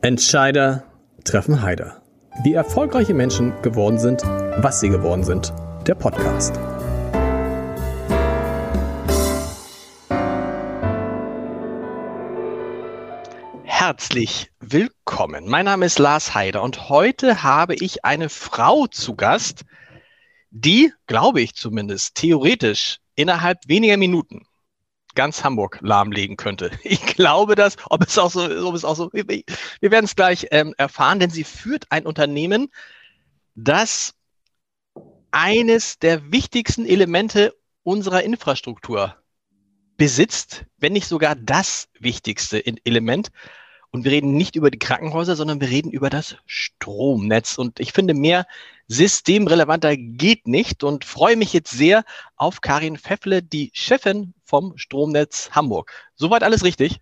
Entscheider treffen Heider. Wie erfolgreiche Menschen geworden sind, was sie geworden sind. Der Podcast. Herzlich willkommen. Mein Name ist Lars Heider und heute habe ich eine Frau zu Gast, die, glaube ich zumindest, theoretisch innerhalb weniger Minuten ganz Hamburg lahmlegen könnte. Ich glaube das, ob es auch so, ob es auch so, wir werden es gleich ähm, erfahren, denn sie führt ein Unternehmen, das eines der wichtigsten Elemente unserer Infrastruktur besitzt, wenn nicht sogar das wichtigste Element. Und wir reden nicht über die Krankenhäuser, sondern wir reden über das Stromnetz. Und ich finde, mehr systemrelevanter geht nicht und freue mich jetzt sehr auf Karin Pfeffle, die Chefin vom Stromnetz Hamburg. Soweit alles richtig?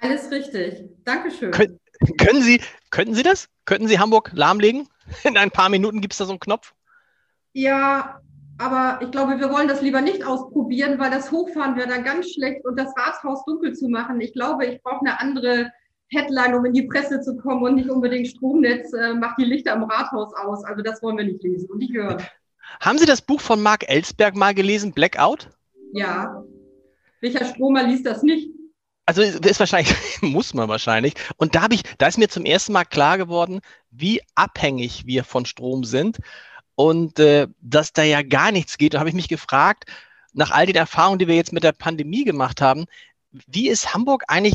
Alles richtig. Dankeschön. Kön können Sie, könnten Sie das? Könnten Sie Hamburg lahmlegen? In ein paar Minuten gibt es da so einen Knopf? Ja, aber ich glaube, wir wollen das lieber nicht ausprobieren, weil das Hochfahren wäre dann ganz schlecht und das Rathaus dunkel zu machen. Ich glaube, ich brauche eine andere Headline, um in die Presse zu kommen und nicht unbedingt Stromnetz äh, macht die Lichter im Rathaus aus. Also das wollen wir nicht lesen und nicht hören. Haben Sie das Buch von Mark Ellsberg mal gelesen, Blackout? Ja. Welcher Stromer liest das nicht? Also ist wahrscheinlich, muss man wahrscheinlich. Und da habe ich, da ist mir zum ersten Mal klar geworden, wie abhängig wir von Strom sind und äh, dass da ja gar nichts geht. Da habe ich mich gefragt, nach all den Erfahrungen, die wir jetzt mit der Pandemie gemacht haben, wie ist Hamburg eigentlich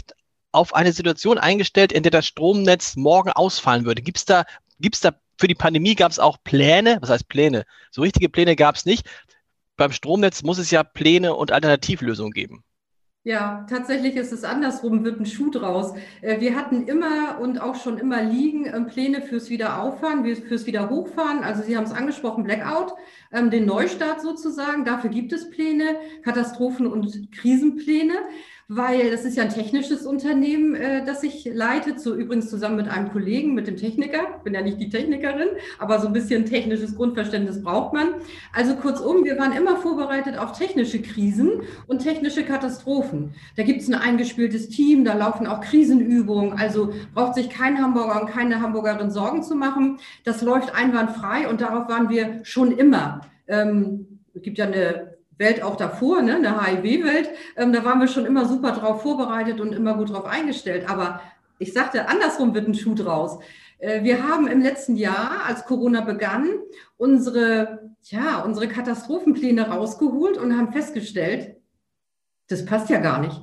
auf eine Situation eingestellt, in der das Stromnetz morgen ausfallen würde? Gibt es da, gibt's da für die Pandemie gab es auch Pläne? Was heißt Pläne? So richtige Pläne gab es nicht. Beim Stromnetz muss es ja Pläne und Alternativlösungen geben. Ja, tatsächlich ist es andersrum, wird ein Schuh draus. Äh, wir hatten immer und auch schon immer liegen ähm, Pläne fürs Wiederauffahren, fürs Wiederhochfahren. Also Sie haben es angesprochen, Blackout, ähm, den Neustart sozusagen. Dafür gibt es Pläne, Katastrophen- und Krisenpläne weil das ist ja ein technisches Unternehmen, äh, das ich leite, so übrigens zusammen mit einem Kollegen, mit dem Techniker. Bin ja nicht die Technikerin, aber so ein bisschen technisches Grundverständnis braucht man. Also kurzum, wir waren immer vorbereitet auf technische Krisen und technische Katastrophen. Da gibt es ein eingespieltes Team, da laufen auch Krisenübungen. Also braucht sich kein Hamburger und keine Hamburgerin Sorgen zu machen. Das läuft einwandfrei und darauf waren wir schon immer. Ähm, es gibt ja eine Welt auch davor, ne, eine HIV-Welt, ähm, da waren wir schon immer super drauf vorbereitet und immer gut drauf eingestellt. Aber ich sagte, andersrum wird ein Schuh draus. Äh, wir haben im letzten Jahr, als Corona begann, unsere, ja, unsere Katastrophenpläne rausgeholt und haben festgestellt, das passt ja gar nicht.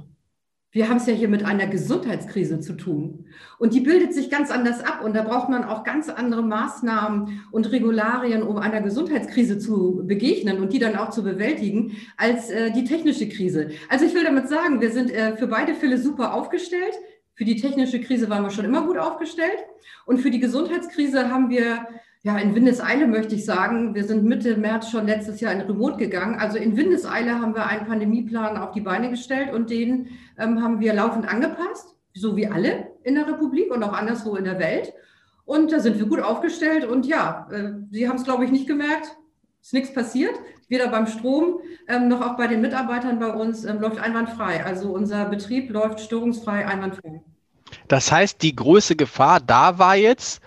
Wir haben es ja hier mit einer Gesundheitskrise zu tun. Und die bildet sich ganz anders ab. Und da braucht man auch ganz andere Maßnahmen und Regularien, um einer Gesundheitskrise zu begegnen und die dann auch zu bewältigen, als äh, die technische Krise. Also ich will damit sagen, wir sind äh, für beide Fälle super aufgestellt. Für die technische Krise waren wir schon immer gut aufgestellt. Und für die Gesundheitskrise haben wir ja, in Windeseile möchte ich sagen, wir sind Mitte März schon letztes Jahr in Remote gegangen. Also in Windeseile haben wir einen Pandemieplan auf die Beine gestellt und den ähm, haben wir laufend angepasst, so wie alle in der Republik und auch anderswo in der Welt. Und da sind wir gut aufgestellt. Und ja, äh, Sie haben es, glaube ich, nicht gemerkt. Ist nichts passiert, weder beim Strom ähm, noch auch bei den Mitarbeitern bei uns ähm, läuft einwandfrei. Also unser Betrieb läuft störungsfrei einwandfrei. Das heißt, die größte Gefahr da war jetzt,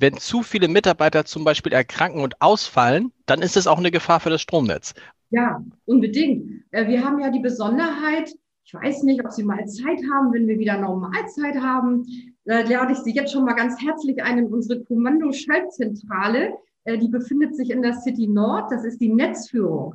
wenn zu viele Mitarbeiter zum Beispiel erkranken und ausfallen, dann ist es auch eine Gefahr für das Stromnetz. Ja, unbedingt. Äh, wir haben ja die Besonderheit, ich weiß nicht, ob Sie mal Zeit haben, wenn wir wieder Normalzeit haben, da lade ich Sie jetzt schon mal ganz herzlich ein in unsere Kommandoschaltzentrale. Äh, die befindet sich in der City Nord. Das ist die Netzführung.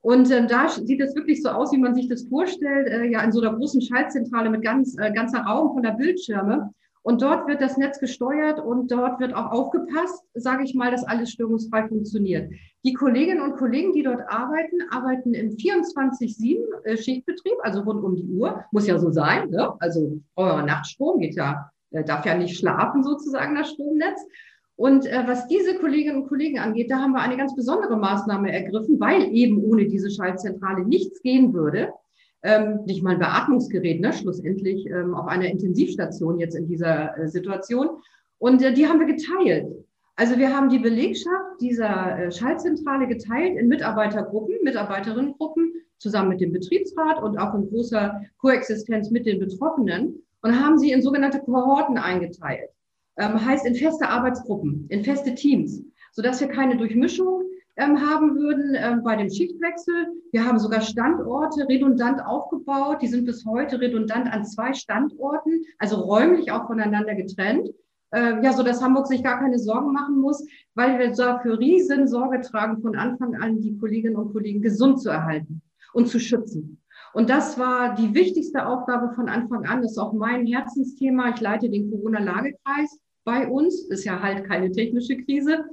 Und äh, da sieht es wirklich so aus, wie man sich das vorstellt, äh, ja, in so einer großen Schaltzentrale mit ganz, äh, ganzer Raum von der Bildschirme. Und dort wird das Netz gesteuert und dort wird auch aufgepasst, sage ich mal, dass alles störungsfrei funktioniert. Die Kolleginnen und Kollegen, die dort arbeiten, arbeiten im 24-7 äh, also rund um die Uhr. Muss ja so sein. Ne? Also euer Nachtstrom geht ja, äh, darf ja nicht schlafen sozusagen, das Stromnetz. Und äh, was diese Kolleginnen und Kollegen angeht, da haben wir eine ganz besondere Maßnahme ergriffen, weil eben ohne diese Schaltzentrale nichts gehen würde ähm, nicht mal ein Beatmungsgerät, ne, schlussendlich ähm, auf einer Intensivstation jetzt in dieser äh, Situation. Und äh, die haben wir geteilt. Also wir haben die Belegschaft dieser äh, Schaltzentrale geteilt in Mitarbeitergruppen, Mitarbeiterinnengruppen, zusammen mit dem Betriebsrat und auch in großer Koexistenz mit den Betroffenen. und haben sie in sogenannte Kohorten eingeteilt. Ähm, heißt in feste Arbeitsgruppen, in feste Teams, sodass wir keine Durchmischung haben würden ähm, bei dem Schichtwechsel. Wir haben sogar Standorte redundant aufgebaut. Die sind bis heute redundant an zwei Standorten, also räumlich auch voneinander getrennt. Äh, ja, so dass Hamburg sich gar keine Sorgen machen muss, weil wir dafür riesen Sorge tragen, von Anfang an die Kolleginnen und Kollegen gesund zu erhalten und zu schützen. Und das war die wichtigste Aufgabe von Anfang an. Das ist auch mein Herzensthema. Ich leite den Corona-Lagekreis bei uns. Ist ja halt keine technische Krise.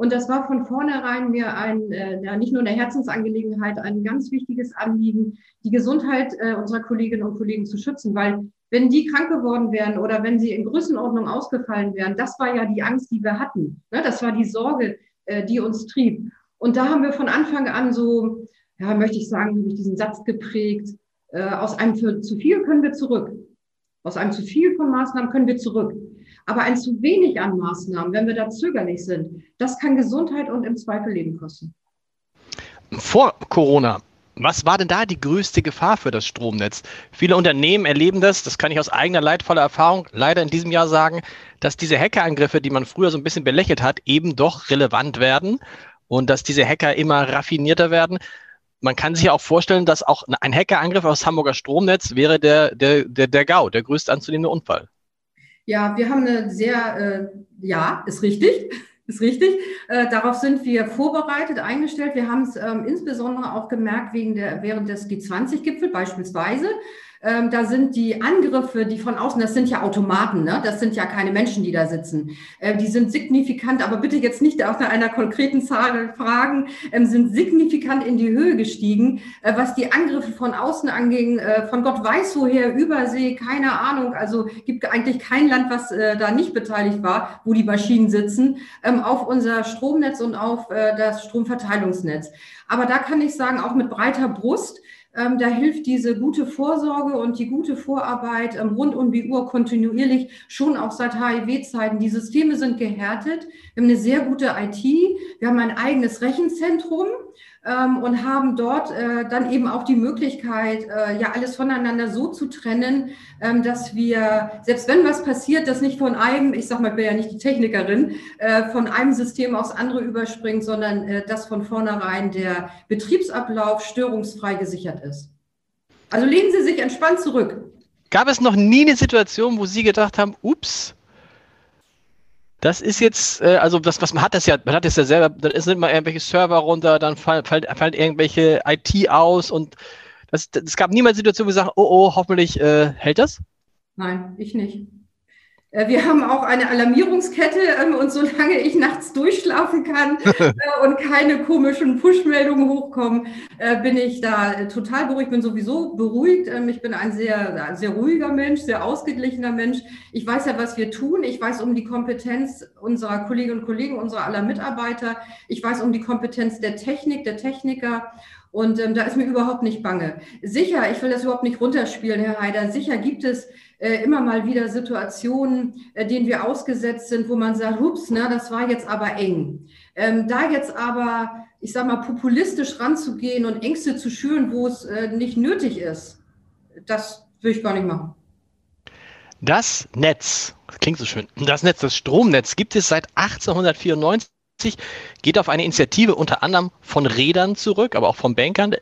Und das war von vornherein mir ein, äh, nicht nur eine Herzensangelegenheit, ein ganz wichtiges Anliegen, die Gesundheit äh, unserer Kolleginnen und Kollegen zu schützen, weil wenn die krank geworden wären oder wenn sie in Größenordnung ausgefallen wären, das war ja die Angst, die wir hatten. Ne? Das war die Sorge, äh, die uns trieb. Und da haben wir von Anfang an so, ja, möchte ich sagen, habe ich diesen Satz geprägt, äh, aus einem zu viel können wir zurück. Aus einem zu viel von Maßnahmen können wir zurück. Aber ein zu wenig an Maßnahmen, wenn wir da zögerlich sind, das kann Gesundheit und im Zweifel Leben kosten. Vor Corona, was war denn da die größte Gefahr für das Stromnetz? Viele Unternehmen erleben das, das kann ich aus eigener leidvoller Erfahrung leider in diesem Jahr sagen, dass diese Hackerangriffe, die man früher so ein bisschen belächelt hat, eben doch relevant werden und dass diese Hacker immer raffinierter werden. Man kann sich auch vorstellen, dass auch ein Hackerangriff aus Hamburger Stromnetz wäre der, der, der, der GAU, der größte anzunehmende Unfall. Ja, wir haben eine sehr, äh, ja, ist richtig, ist richtig. Äh, darauf sind wir vorbereitet, eingestellt. Wir haben es ähm, insbesondere auch gemerkt wegen der, während des G20-Gipfels beispielsweise. Ähm, da sind die Angriffe, die von außen, das sind ja Automaten, ne? das sind ja keine Menschen, die da sitzen. Äh, die sind signifikant, aber bitte jetzt nicht nach einer konkreten Zahl fragen, ähm, sind signifikant in die Höhe gestiegen, äh, was die Angriffe von außen anging, äh, von Gott weiß woher, Übersee, keine Ahnung. Also gibt eigentlich kein Land, was äh, da nicht beteiligt war, wo die Maschinen sitzen, ähm, auf unser Stromnetz und auf äh, das Stromverteilungsnetz. Aber da kann ich sagen, auch mit breiter Brust, ähm, da hilft diese gute Vorsorge und die gute Vorarbeit ähm, rund um die Uhr kontinuierlich, schon auch seit HIV-Zeiten. Die Systeme sind gehärtet. Wir haben eine sehr gute IT. Wir haben ein eigenes Rechenzentrum und haben dort äh, dann eben auch die Möglichkeit, äh, ja alles voneinander so zu trennen, ähm, dass wir, selbst wenn was passiert, das nicht von einem, ich sag mal, ich bin ja nicht die Technikerin, äh, von einem System aufs andere überspringt, sondern dass von vornherein der Betriebsablauf störungsfrei gesichert ist. Also lehnen Sie sich entspannt zurück. Gab es noch nie eine Situation, wo Sie gedacht haben, ups, das ist jetzt, äh, also das, was man hat das ja, man hat das ja selber, dann sind mal irgendwelche Server runter, dann fallen, fallen, fallen irgendwelche IT aus und es gab niemals Situation, wo wir sagen, oh oh, hoffentlich äh, hält das? Nein, ich nicht. Äh, wir haben auch eine Alarmierungskette ähm, und solange ich nachts durchschlafen kann äh, und keine komischen Push-Meldungen hochkommen, äh, bin ich da total beruhigt. Bin sowieso beruhigt. Ähm, ich bin ein sehr, sehr ruhiger Mensch, sehr ausgeglichener Mensch. Ich weiß ja, was wir tun. Ich weiß um die Kompetenz unserer Kolleginnen und Kollegen, unserer aller Mitarbeiter. Ich weiß um die Kompetenz der Technik, der Techniker. Und ähm, da ist mir überhaupt nicht bange. Sicher, ich will das überhaupt nicht runterspielen, Herr Heider. Sicher gibt es äh, immer mal wieder Situationen, äh, denen wir ausgesetzt sind, wo man sagt, ups, na, das war jetzt aber eng. Ähm, da jetzt aber, ich sag mal, populistisch ranzugehen und Ängste zu schüren, wo es äh, nicht nötig ist, das will ich gar nicht machen. Das Netz, das klingt so schön, das Netz, das Stromnetz gibt es seit 1894 geht auf eine Initiative unter anderem von Rädern zurück, aber auch von Bankern.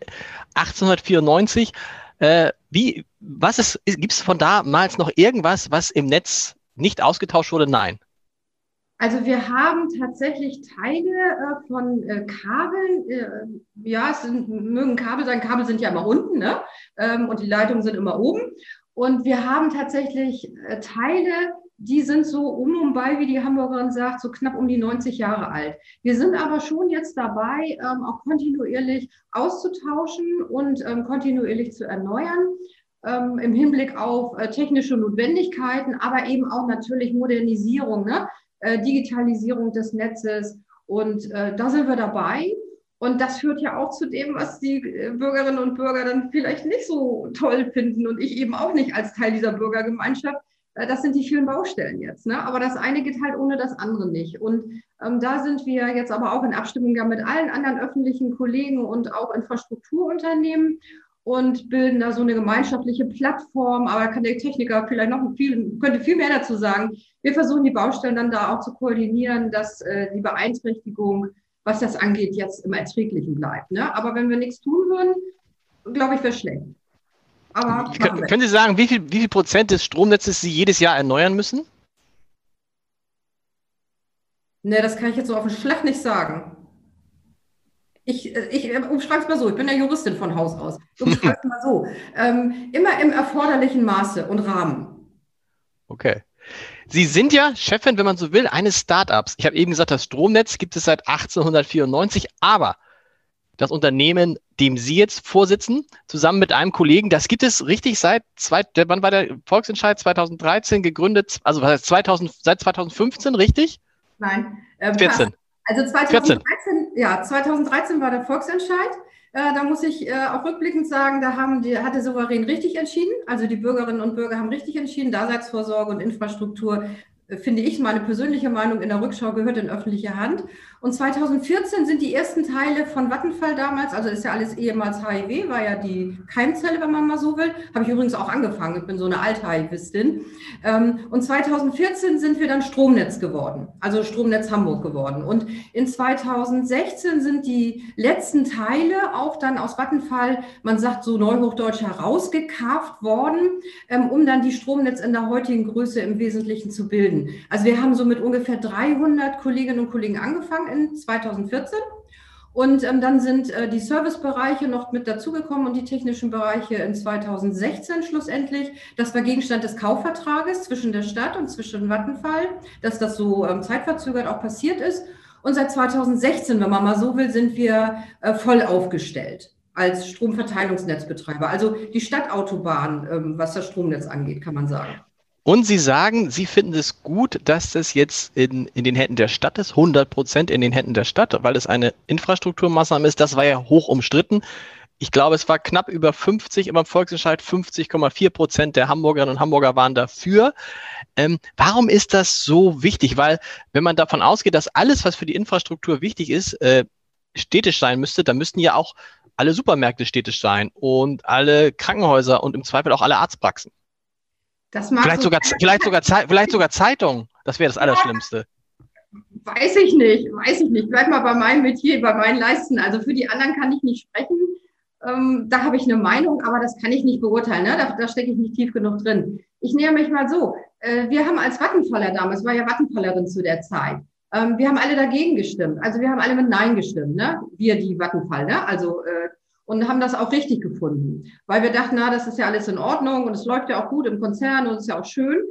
1894 äh, wie, was ist, gibt es von damals noch irgendwas, was im Netz nicht ausgetauscht wurde? Nein. Also wir haben tatsächlich Teile äh, von äh, Kabeln, äh, ja, es sind, mögen Kabel sein, Kabel sind ja immer unten, ne? Ähm, und die Leitungen sind immer oben. Und wir haben tatsächlich äh, Teile, die sind so um und bei, wie die Hamburgerin sagt, so knapp um die 90 Jahre alt. Wir sind aber schon jetzt dabei, ähm, auch kontinuierlich auszutauschen und ähm, kontinuierlich zu erneuern. Ähm, im Hinblick auf äh, technische Notwendigkeiten, aber eben auch natürlich Modernisierung, ne? äh, Digitalisierung des Netzes. Und äh, da sind wir dabei. Und das führt ja auch zu dem, was die äh, Bürgerinnen und Bürger dann vielleicht nicht so toll finden und ich eben auch nicht als Teil dieser Bürgergemeinschaft das sind die vielen Baustellen jetzt. Ne? Aber das eine geht halt ohne das andere nicht. Und ähm, da sind wir jetzt aber auch in Abstimmung mit allen anderen öffentlichen Kollegen und auch Infrastrukturunternehmen. und bilden da so eine gemeinschaftliche Plattform. Aber kann der Techniker vielleicht noch viel, könnte viel mehr dazu sagen. Wir versuchen die Baustellen dann da auch zu koordinieren, dass äh, die Beeinträchtigung, was das angeht, jetzt im Erträglichen bleibt. Ne? Aber wenn wir nichts tun würden, glaube ich, wäre schlecht. Aber können, Sie sagen, wie viel, wie viel Prozent des Stromnetzes Sie jedes Jahr erneuern müssen? Ne, das kann ich jetzt so auf den Schlag nicht sagen. Ich, äh, ich äh, umschreibe es mal so, ich bin ja Juristin von Haus aus. Umschreibe es mal so. Ähm, immer im erforderlichen Maße und Rahmen. Okay. Sie sind ja Chefin, wenn man so will, eines Startups. Ich habe eben gesagt, das Stromnetz gibt es seit 1894, aber das Unternehmen, dem Sie jetzt vorsitzen, zusammen mit einem Kollegen, das gibt es richtig seit, zwei, wann war der Volksentscheid? 2013 gegründet, also was heißt 2000, seit 2015, richtig? Nein. Ähm, 14. Also 2013, 14. ja, 2013 war der Volksentscheid. Äh, da muss ich äh, auch rückblickend sagen, da haben die, hat der Souverän richtig entschieden. Also die Bürgerinnen und Bürger haben richtig entschieden. Daseinsvorsorge und Infrastruktur finde ich, meine persönliche Meinung in der Rückschau gehört in öffentliche Hand. Und 2014 sind die ersten Teile von Vattenfall damals, also ist ja alles ehemals HIV, war ja die Keimzelle, wenn man mal so will. Habe ich übrigens auch angefangen, ich bin so eine Alt-HIVistin. Ähm, und 2014 sind wir dann Stromnetz geworden, also Stromnetz Hamburg geworden. Und in 2016 sind die letzten Teile auch dann aus Vattenfall, man sagt so neuhochdeutsch, herausgekarft worden, ähm, um dann die Stromnetz in der heutigen Größe im Wesentlichen zu bilden. Also wir haben so mit ungefähr 300 Kolleginnen und Kollegen angefangen in 2014. Und ähm, dann sind äh, die Servicebereiche noch mit dazugekommen und die technischen Bereiche in 2016 schlussendlich. Das war Gegenstand des Kaufvertrages zwischen der Stadt und zwischen Vattenfall, dass das so ähm, zeitverzögert auch passiert ist. Und seit 2016, wenn man mal so will, sind wir äh, voll aufgestellt als Stromverteilungsnetzbetreiber. Also die Stadtautobahn, ähm, was das Stromnetz angeht, kann man sagen. Und Sie sagen, Sie finden es gut, dass das jetzt in, in den Händen der Stadt ist, 100 Prozent in den Händen der Stadt, weil es eine Infrastrukturmaßnahme ist. Das war ja hoch umstritten. Ich glaube, es war knapp über 50 im Volksentscheid, 50,4 Prozent der Hamburgerinnen und Hamburger waren dafür. Ähm, warum ist das so wichtig? Weil wenn man davon ausgeht, dass alles, was für die Infrastruktur wichtig ist, äh, städtisch sein müsste, dann müssten ja auch alle Supermärkte städtisch sein und alle Krankenhäuser und im Zweifel auch alle Arztpraxen. Das mag vielleicht, so sogar, vielleicht, sogar, vielleicht sogar Zeitung. Das wäre das Allerschlimmste. Weiß ich nicht, weiß ich nicht. Bleib mal bei meinem Metier, bei meinen Leisten. Also für die anderen kann ich nicht sprechen. Ähm, da habe ich eine Meinung, aber das kann ich nicht beurteilen. Ne? Da, da stecke ich nicht tief genug drin. Ich näher mich mal so. Äh, wir haben als Wattenfaller damals, war ja Wattenfallerin zu der Zeit, ähm, wir haben alle dagegen gestimmt. Also wir haben alle mit Nein gestimmt. Ne? Wir, die Wattenfall. Ne? Also äh, und haben das auch richtig gefunden, weil wir dachten, na, das ist ja alles in Ordnung und es läuft ja auch gut im Konzern und es ist ja auch schön.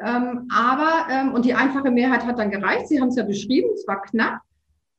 Ähm, aber, ähm, und die einfache Mehrheit hat dann gereicht, Sie haben es ja beschrieben, es war knapp.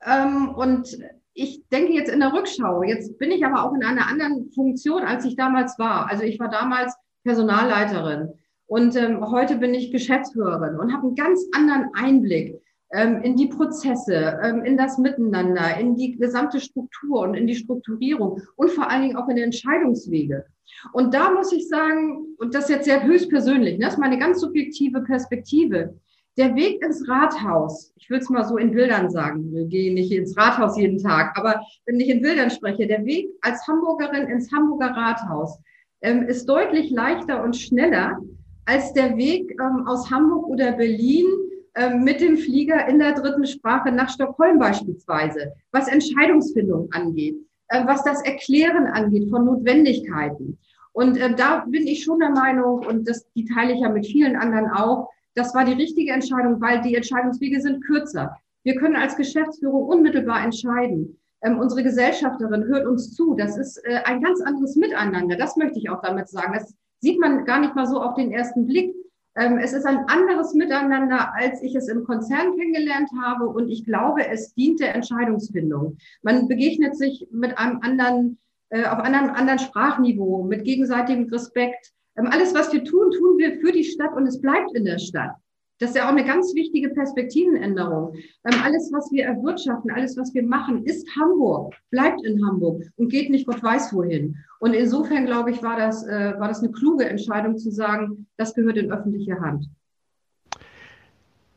Ähm, und ich denke jetzt in der Rückschau, jetzt bin ich aber auch in einer anderen Funktion, als ich damals war. Also ich war damals Personalleiterin und ähm, heute bin ich Geschäftsführerin und habe einen ganz anderen Einblick in die Prozesse, ähm, in das Miteinander, in die gesamte Struktur und in die Strukturierung und vor allen Dingen auch in die Entscheidungswege. Und da muss ich sagen, und das jetzt sehr höchstpersönlich, ne, das ist meine ganz subjektive Perspektive. Der Weg ins Rathaus, ich will es mal so in Bildern sagen, wir gehen nicht ins Rathaus jeden Tag, aber wenn ich in Bildern spreche, der Weg als Hamburgerin ins Hamburger Rathaus ähm, ist deutlich leichter und schneller als der Weg ähm, aus Hamburg oder Berlin ähm, mit dem Flieger in der dritten Sprache nach Stockholm beispielsweise, was Entscheidungsfindung angeht, äh, was das Erklären angeht von Notwendigkeiten. Und äh, da bin ich schon der Meinung, und das, die teile ich ja mit vielen anderen auch, das war die richtige Entscheidung, weil die Entscheidungswege sind kürzer. Wir können als Geschäftsführung unmittelbar entscheiden. Ähm, unsere Gesellschafterin hört uns zu. Das ist äh, ein ganz anderes Miteinander. Das möchte ich auch damit sagen. Das sieht man gar nicht mal so auf den ersten Blick. Ähm, es ist ein anderes Miteinander, als ich es im Konzern kennengelernt habe. Und ich glaube, es dient der Entscheidungsfindung. Man begegnet sich mit einem anderen, äh, auf einem anderen Sprachniveau, mit gegenseitigem Respekt. Ähm, alles, was wir tun, tun wir für die Stadt und es bleibt in der Stadt. Das ist ja auch eine ganz wichtige Perspektivenänderung. Ähm, alles, was wir erwirtschaften, alles, was wir machen, ist Hamburg, bleibt in Hamburg und geht nicht Gott weiß wohin. Und insofern, glaube ich, war das, äh, war das eine kluge Entscheidung zu sagen, das gehört in öffentliche Hand.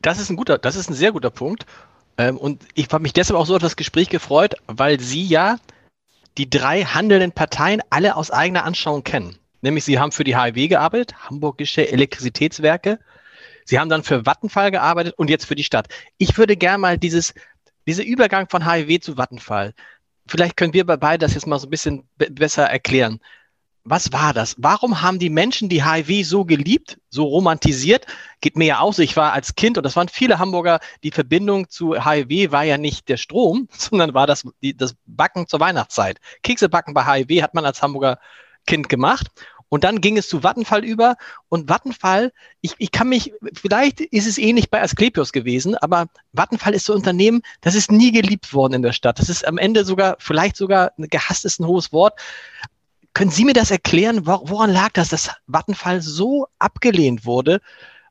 Das ist ein guter, das ist ein sehr guter Punkt. Ähm, und ich habe mich deshalb auch so auf das Gespräch gefreut, weil Sie ja die drei handelnden Parteien alle aus eigener Anschauung kennen. Nämlich sie haben für die HIW gearbeitet, Hamburgische Elektrizitätswerke. Sie haben dann für Vattenfall gearbeitet und jetzt für die Stadt. Ich würde gerne mal dieses, dieser Übergang von HIW zu Vattenfall, vielleicht können wir bei beiden das jetzt mal so ein bisschen besser erklären was war das? Warum haben die Menschen die HIV so geliebt, so romantisiert? Geht mir ja auch so. Ich war als Kind und das waren viele Hamburger, die Verbindung zu HIV war ja nicht der Strom, sondern war das, die, das Backen zur Weihnachtszeit. Kekse backen bei HIV hat man als Hamburger Kind gemacht. Und dann ging es zu Vattenfall über. Und Vattenfall, ich, ich kann mich, vielleicht ist es ähnlich bei Asklepios gewesen, aber Vattenfall ist so ein Unternehmen, das ist nie geliebt worden in der Stadt. Das ist am Ende sogar, vielleicht sogar gehasst ist ein hohes Wort. Können Sie mir das erklären? Woran lag das, dass Vattenfall so abgelehnt wurde?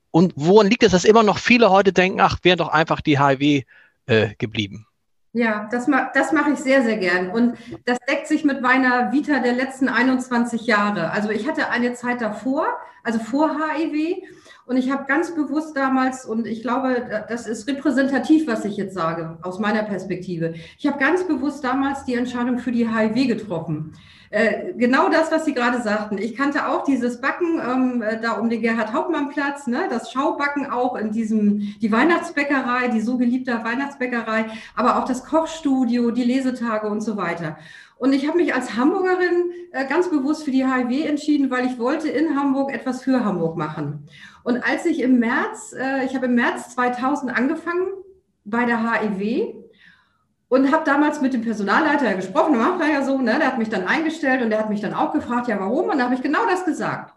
Und woran liegt es, dass immer noch viele heute denken, ach, wären doch einfach die HIV äh, geblieben? Ja, das, ma das mache ich sehr, sehr gern. Und das deckt sich mit meiner Vita der letzten 21 Jahre. Also ich hatte eine Zeit davor, also vor HIV. Und ich habe ganz bewusst damals, und ich glaube, das ist repräsentativ, was ich jetzt sage, aus meiner Perspektive. Ich habe ganz bewusst damals die Entscheidung für die HIV getroffen. Äh, genau das, was Sie gerade sagten. Ich kannte auch dieses Backen ähm, äh, da um den Gerhard-Hauptmann-Platz, ne? das Schaubacken auch in diesem, die Weihnachtsbäckerei, die so geliebte Weihnachtsbäckerei, aber auch das Kochstudio, die Lesetage und so weiter. Und ich habe mich als Hamburgerin äh, ganz bewusst für die HIV entschieden, weil ich wollte in Hamburg etwas für Hamburg machen. Und als ich im März, äh, ich habe im März 2000 angefangen bei der HIV und habe damals mit dem Personalleiter gesprochen, macht er ja so, ne? der hat mich dann eingestellt und der hat mich dann auch gefragt, ja warum? Und da habe ich genau das gesagt.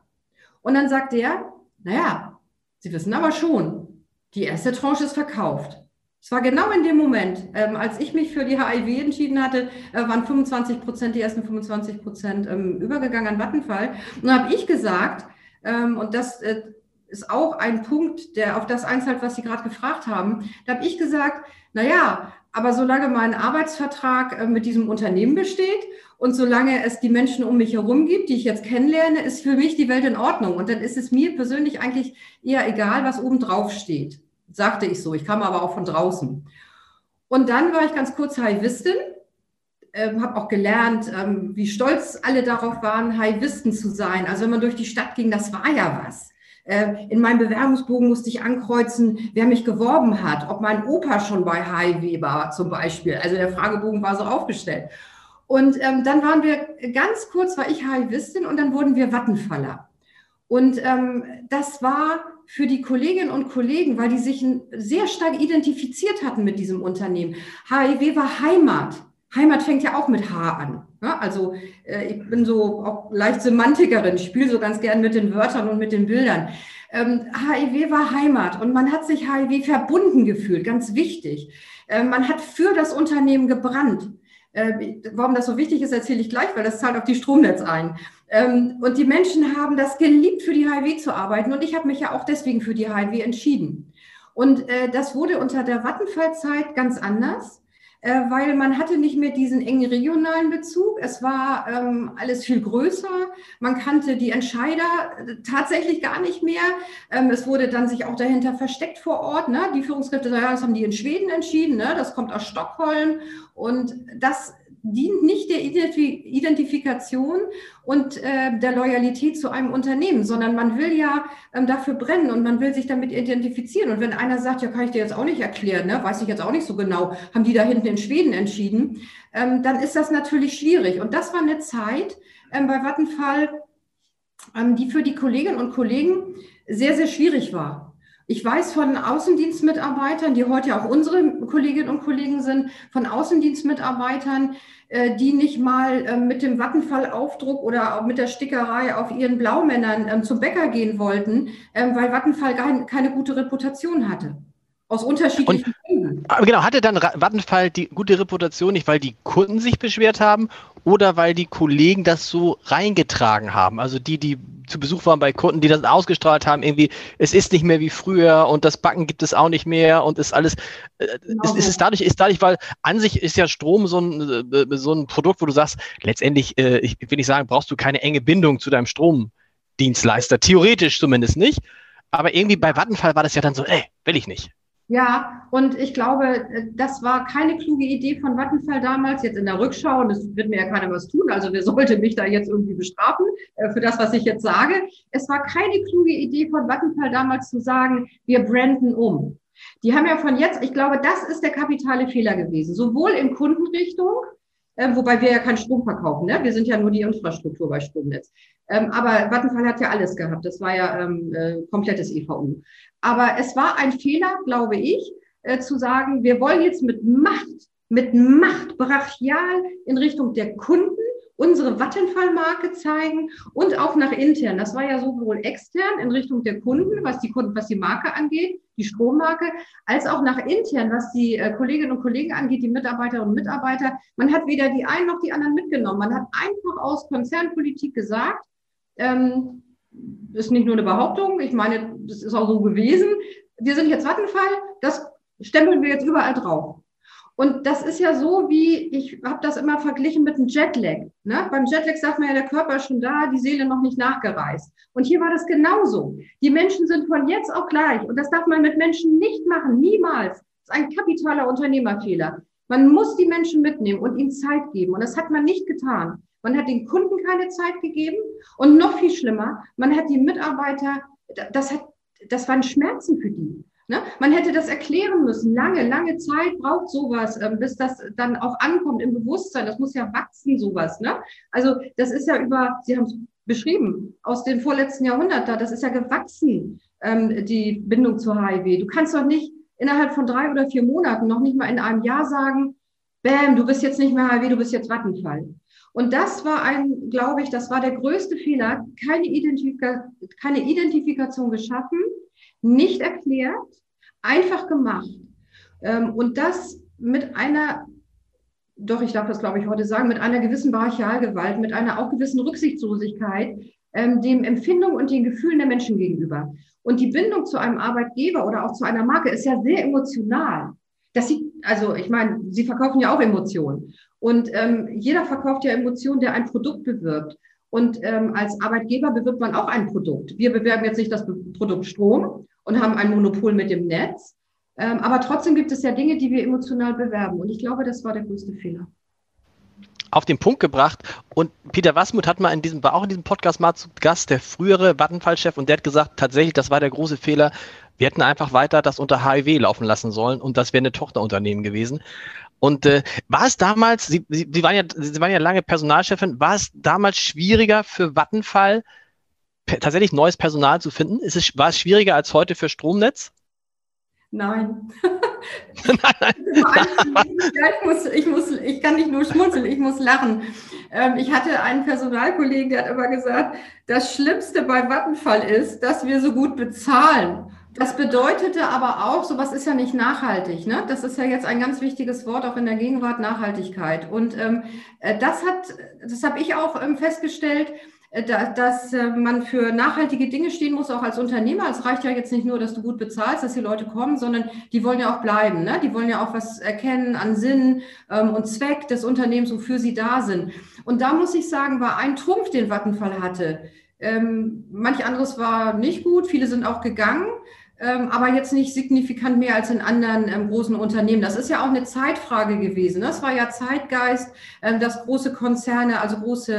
Und dann sagt er, naja, Sie wissen aber schon, die erste Tranche ist verkauft. Es war genau in dem Moment, ähm, als ich mich für die HIV entschieden hatte, äh, waren 25 Prozent, die ersten 25 Prozent ähm, übergegangen an Vattenfall. Und dann habe ich gesagt, ähm, und das äh, ist auch ein Punkt, der auf das einzahlt, was Sie gerade gefragt haben, da habe ich gesagt, naja, aber solange mein Arbeitsvertrag äh, mit diesem Unternehmen besteht und solange es die Menschen um mich herum gibt, die ich jetzt kennenlerne, ist für mich die Welt in Ordnung. Und dann ist es mir persönlich eigentlich eher egal, was oben drauf steht. Sagte ich so. Ich kam aber auch von draußen. Und dann war ich ganz kurz Haivistin, ähm, habe auch gelernt, ähm, wie stolz alle darauf waren, Haivisten zu sein. Also wenn man durch die Stadt ging, das war ja was. Äh, in meinem Bewerbungsbogen musste ich ankreuzen, wer mich geworben hat, ob mein Opa schon bei HIV war zum Beispiel. Also der Fragebogen war so aufgestellt. Und ähm, dann waren wir ganz kurz, war ich HIVistin und dann wurden wir Wattenfaller. Und ähm, das war für die Kolleginnen und Kollegen, weil die sich sehr stark identifiziert hatten mit diesem Unternehmen. HIV war Heimat. Heimat fängt ja auch mit H an. Ja, also äh, ich bin so auch leicht Semantikerin, spiele so ganz gern mit den Wörtern und mit den Bildern. Ähm, HIV war Heimat und man hat sich HIV verbunden gefühlt, ganz wichtig. Äh, man hat für das Unternehmen gebrannt. Äh, warum das so wichtig ist, erzähle ich gleich, weil das zahlt auf die Stromnetz ein. Ähm, und die Menschen haben das geliebt, für die HIV zu arbeiten und ich habe mich ja auch deswegen für die HIV entschieden. Und äh, das wurde unter der Vattenfallzeit ganz anders weil man hatte nicht mehr diesen engen regionalen Bezug. Es war ähm, alles viel größer. Man kannte die Entscheider äh, tatsächlich gar nicht mehr. Ähm, es wurde dann sich auch dahinter versteckt vor Ort. Ne? Die Führungskräfte, ja, das haben die in Schweden entschieden. Ne? Das kommt aus Stockholm. Und das dient nicht der Identifikation und äh, der Loyalität zu einem Unternehmen, sondern man will ja ähm, dafür brennen und man will sich damit identifizieren. Und wenn einer sagt, ja, kann ich dir jetzt auch nicht erklären, ne, weiß ich jetzt auch nicht so genau, haben die da hinten in Schweden entschieden, ähm, dann ist das natürlich schwierig. Und das war eine Zeit ähm, bei Vattenfall, die für die Kolleginnen und Kollegen sehr, sehr schwierig war. Ich weiß von Außendienstmitarbeitern, die heute auch unsere Kolleginnen und Kollegen sind, von Außendienstmitarbeitern, äh, die nicht mal ähm, mit dem Vattenfall-Aufdruck oder mit der Stickerei auf ihren Blaumännern ähm, zum Bäcker gehen wollten, ähm, weil Vattenfall keine gute Reputation hatte. Aus unterschiedlichen Gründen. Genau, hatte dann Vattenfall die gute Reputation nicht, weil die Kunden sich beschwert haben oder weil die Kollegen das so reingetragen haben? Also die, die zu Besuch waren bei Kunden, die das ausgestrahlt haben, irgendwie, es ist nicht mehr wie früher und das Backen gibt es auch nicht mehr und ist alles, äh, genau. ist, ist, es dadurch, ist dadurch, weil an sich ist ja Strom so ein, äh, so ein Produkt, wo du sagst, letztendlich, äh, ich will nicht sagen, brauchst du keine enge Bindung zu deinem Stromdienstleister, theoretisch zumindest nicht, aber irgendwie bei Vattenfall war das ja dann so, ey, will ich nicht. Ja, und ich glaube, äh, das war keine kluge Idee von Vattenfall damals, jetzt in der Rückschau, und es wird mir ja keiner was tun, also wer sollte mich da jetzt irgendwie bestrafen äh, für das, was ich jetzt sage. Es war keine kluge Idee von Vattenfall damals zu sagen, wir branden um. Die haben ja von jetzt, ich glaube, das ist der kapitale Fehler gewesen, sowohl in Kundenrichtung, äh, wobei wir ja keinen Strom verkaufen, ne? wir sind ja nur die Infrastruktur bei Stromnetz. Ähm, aber Vattenfall hat ja alles gehabt, das war ja ähm, äh, komplettes EVU. Aber es war ein Fehler, glaube ich, äh, zu sagen, wir wollen jetzt mit Macht, mit Macht brachial in Richtung der Kunden unsere Vattenfall-Marke zeigen und auch nach intern. Das war ja sowohl extern in Richtung der Kunden, was die Kunden, was die Marke angeht, die Strommarke, als auch nach intern, was die äh, Kolleginnen und Kollegen angeht, die Mitarbeiterinnen und Mitarbeiter. Man hat weder die einen noch die anderen mitgenommen. Man hat einfach aus Konzernpolitik gesagt, ähm, ist nicht nur eine Behauptung, ich meine, das ist auch so gewesen. Wir sind jetzt Vattenfall, das stempeln wir jetzt überall drauf. Und das ist ja so, wie ich habe das immer verglichen mit einem Jetlag. Ne? Beim Jetlag sagt man ja, der Körper ist schon da, die Seele noch nicht nachgereist. Und hier war das genauso. Die Menschen sind von jetzt auch gleich. Und das darf man mit Menschen nicht machen, niemals. Das ist ein kapitaler Unternehmerfehler. Man muss die Menschen mitnehmen und ihnen Zeit geben. Und das hat man nicht getan. Man hat den Kunden keine Zeit gegeben und noch viel schlimmer, man hat die Mitarbeiter, das, hat, das waren Schmerzen für die. Ne? Man hätte das erklären müssen. Lange, lange Zeit braucht sowas, äh, bis das dann auch ankommt im Bewusstsein. Das muss ja wachsen, sowas. Ne? Also das ist ja über, Sie haben es beschrieben, aus dem vorletzten Jahrhundert da, das ist ja gewachsen, ähm, die Bindung zur HIV. Du kannst doch nicht innerhalb von drei oder vier Monaten, noch nicht mal in einem Jahr sagen, Bäm, du bist jetzt nicht mehr HIV, du bist jetzt Wattenfall. Und das war ein, glaube ich, das war der größte Fehler, keine, Identifika keine Identifikation geschaffen, nicht erklärt, einfach gemacht. Ähm, und das mit einer, doch, ich darf das, glaube ich, heute sagen, mit einer gewissen Brachialgewalt, mit einer auch gewissen Rücksichtslosigkeit, ähm, dem Empfindung und den Gefühlen der Menschen gegenüber. Und die Bindung zu einem Arbeitgeber oder auch zu einer Marke ist ja sehr emotional. Das sieht, also ich meine, Sie verkaufen ja auch Emotionen. Und ähm, jeder verkauft ja Emotionen, der ein Produkt bewirbt. Und ähm, als Arbeitgeber bewirbt man auch ein Produkt. Wir bewerben jetzt nicht das Produkt Strom und haben ein Monopol mit dem Netz. Ähm, aber trotzdem gibt es ja Dinge, die wir emotional bewerben. Und ich glaube, das war der größte Fehler. Auf den Punkt gebracht. Und Peter Wasmuth hat mal in diesem, war auch in diesem Podcast mal zu Gast, der frühere Vattenfall-Chef, und der hat gesagt, tatsächlich, das war der große Fehler. Wir hätten einfach weiter das unter HIV laufen lassen sollen und das wäre eine Tochterunternehmen gewesen. Und äh, war es damals, Sie, Sie, waren ja, Sie waren ja lange Personalchefin, war es damals schwieriger für Vattenfall, tatsächlich neues Personal zu finden? Ist es, war es schwieriger als heute für Stromnetz? Nein. nein, nein. ich, muss, ich, muss, ich kann nicht nur schmunzeln, ich muss lachen. Ähm, ich hatte einen Personalkollegen, der hat immer gesagt, das Schlimmste bei Vattenfall ist, dass wir so gut bezahlen. Das bedeutete aber auch, sowas ist ja nicht nachhaltig. Ne? Das ist ja jetzt ein ganz wichtiges Wort auch in der Gegenwart Nachhaltigkeit. Und ähm, äh, das hat, das habe ich auch ähm, festgestellt, dass äh, man für nachhaltige Dinge stehen muss, auch als Unternehmer. Es reicht ja jetzt nicht nur, dass du gut bezahlst, dass die Leute kommen, sondern die wollen ja auch bleiben. Ne? Die wollen ja auch was erkennen an Sinn ähm, und Zweck des Unternehmens, wofür sie da sind. Und da muss ich sagen, war ein Trumpf, den Vattenfall hatte. Ähm, manch anderes war nicht gut, viele sind auch gegangen ähm, aber jetzt nicht signifikant mehr als in anderen ähm, großen Unternehmen. Das ist ja auch eine Zeitfrage gewesen. Das war ja Zeitgeist, ähm, dass große Konzerne, also große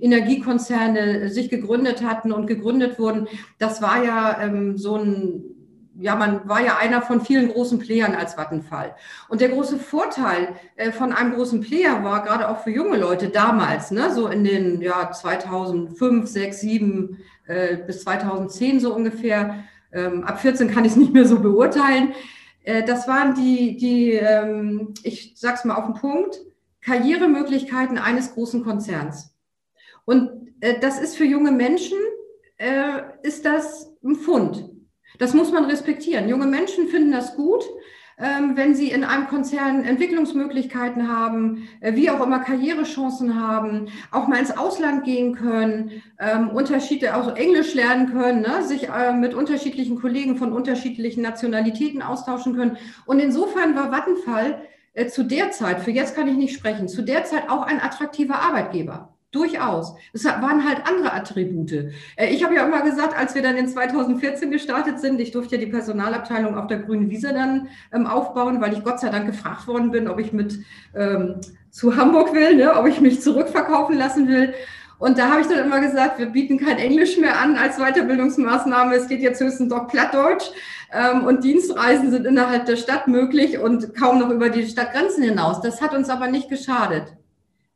Energiekonzerne sich gegründet hatten und gegründet wurden. Das war ja so ein ja, man war ja einer von vielen großen Playern als Vattenfall. Und der große Vorteil äh, von einem großen Player war gerade auch für junge Leute damals, ne, so in den ja, 2005, 6, 7 äh, bis 2010 so ungefähr, ähm, ab 14 kann ich es nicht mehr so beurteilen. Äh, das waren die, die ähm, ich sage es mal auf den Punkt, Karrieremöglichkeiten eines großen Konzerns. Und äh, das ist für junge Menschen, äh, ist das ein Fund. Das muss man respektieren. Junge Menschen finden das gut, wenn sie in einem Konzern Entwicklungsmöglichkeiten haben, äh, wie auch immer Karrierechancen haben, auch mal ins Ausland gehen können, ähm, Unterschiede, also Englisch lernen können, ne, sich äh, mit unterschiedlichen Kollegen von unterschiedlichen Nationalitäten austauschen können. Und insofern war Vattenfall äh, zu der Zeit, für jetzt kann ich nicht sprechen, zu der Zeit auch ein attraktiver Arbeitgeber Durchaus. Es waren halt andere Attribute. Äh, ich habe ja immer gesagt, als wir dann in 2014 gestartet sind, ich durfte ja die Personalabteilung auf der Grünen Wiese dann ähm, aufbauen, weil ich Gott sei Dank gefragt worden bin, ob ich mit ähm, zu Hamburg will, ne, ob ich mich zurückverkaufen lassen will. Und da habe ich dann immer gesagt, wir bieten kein Englisch mehr an als Weiterbildungsmaßnahme. Es geht jetzt höchstens doch Plattdeutsch. Ähm, und Dienstreisen sind innerhalb der Stadt möglich und kaum noch über die Stadtgrenzen hinaus. Das hat uns aber nicht geschadet.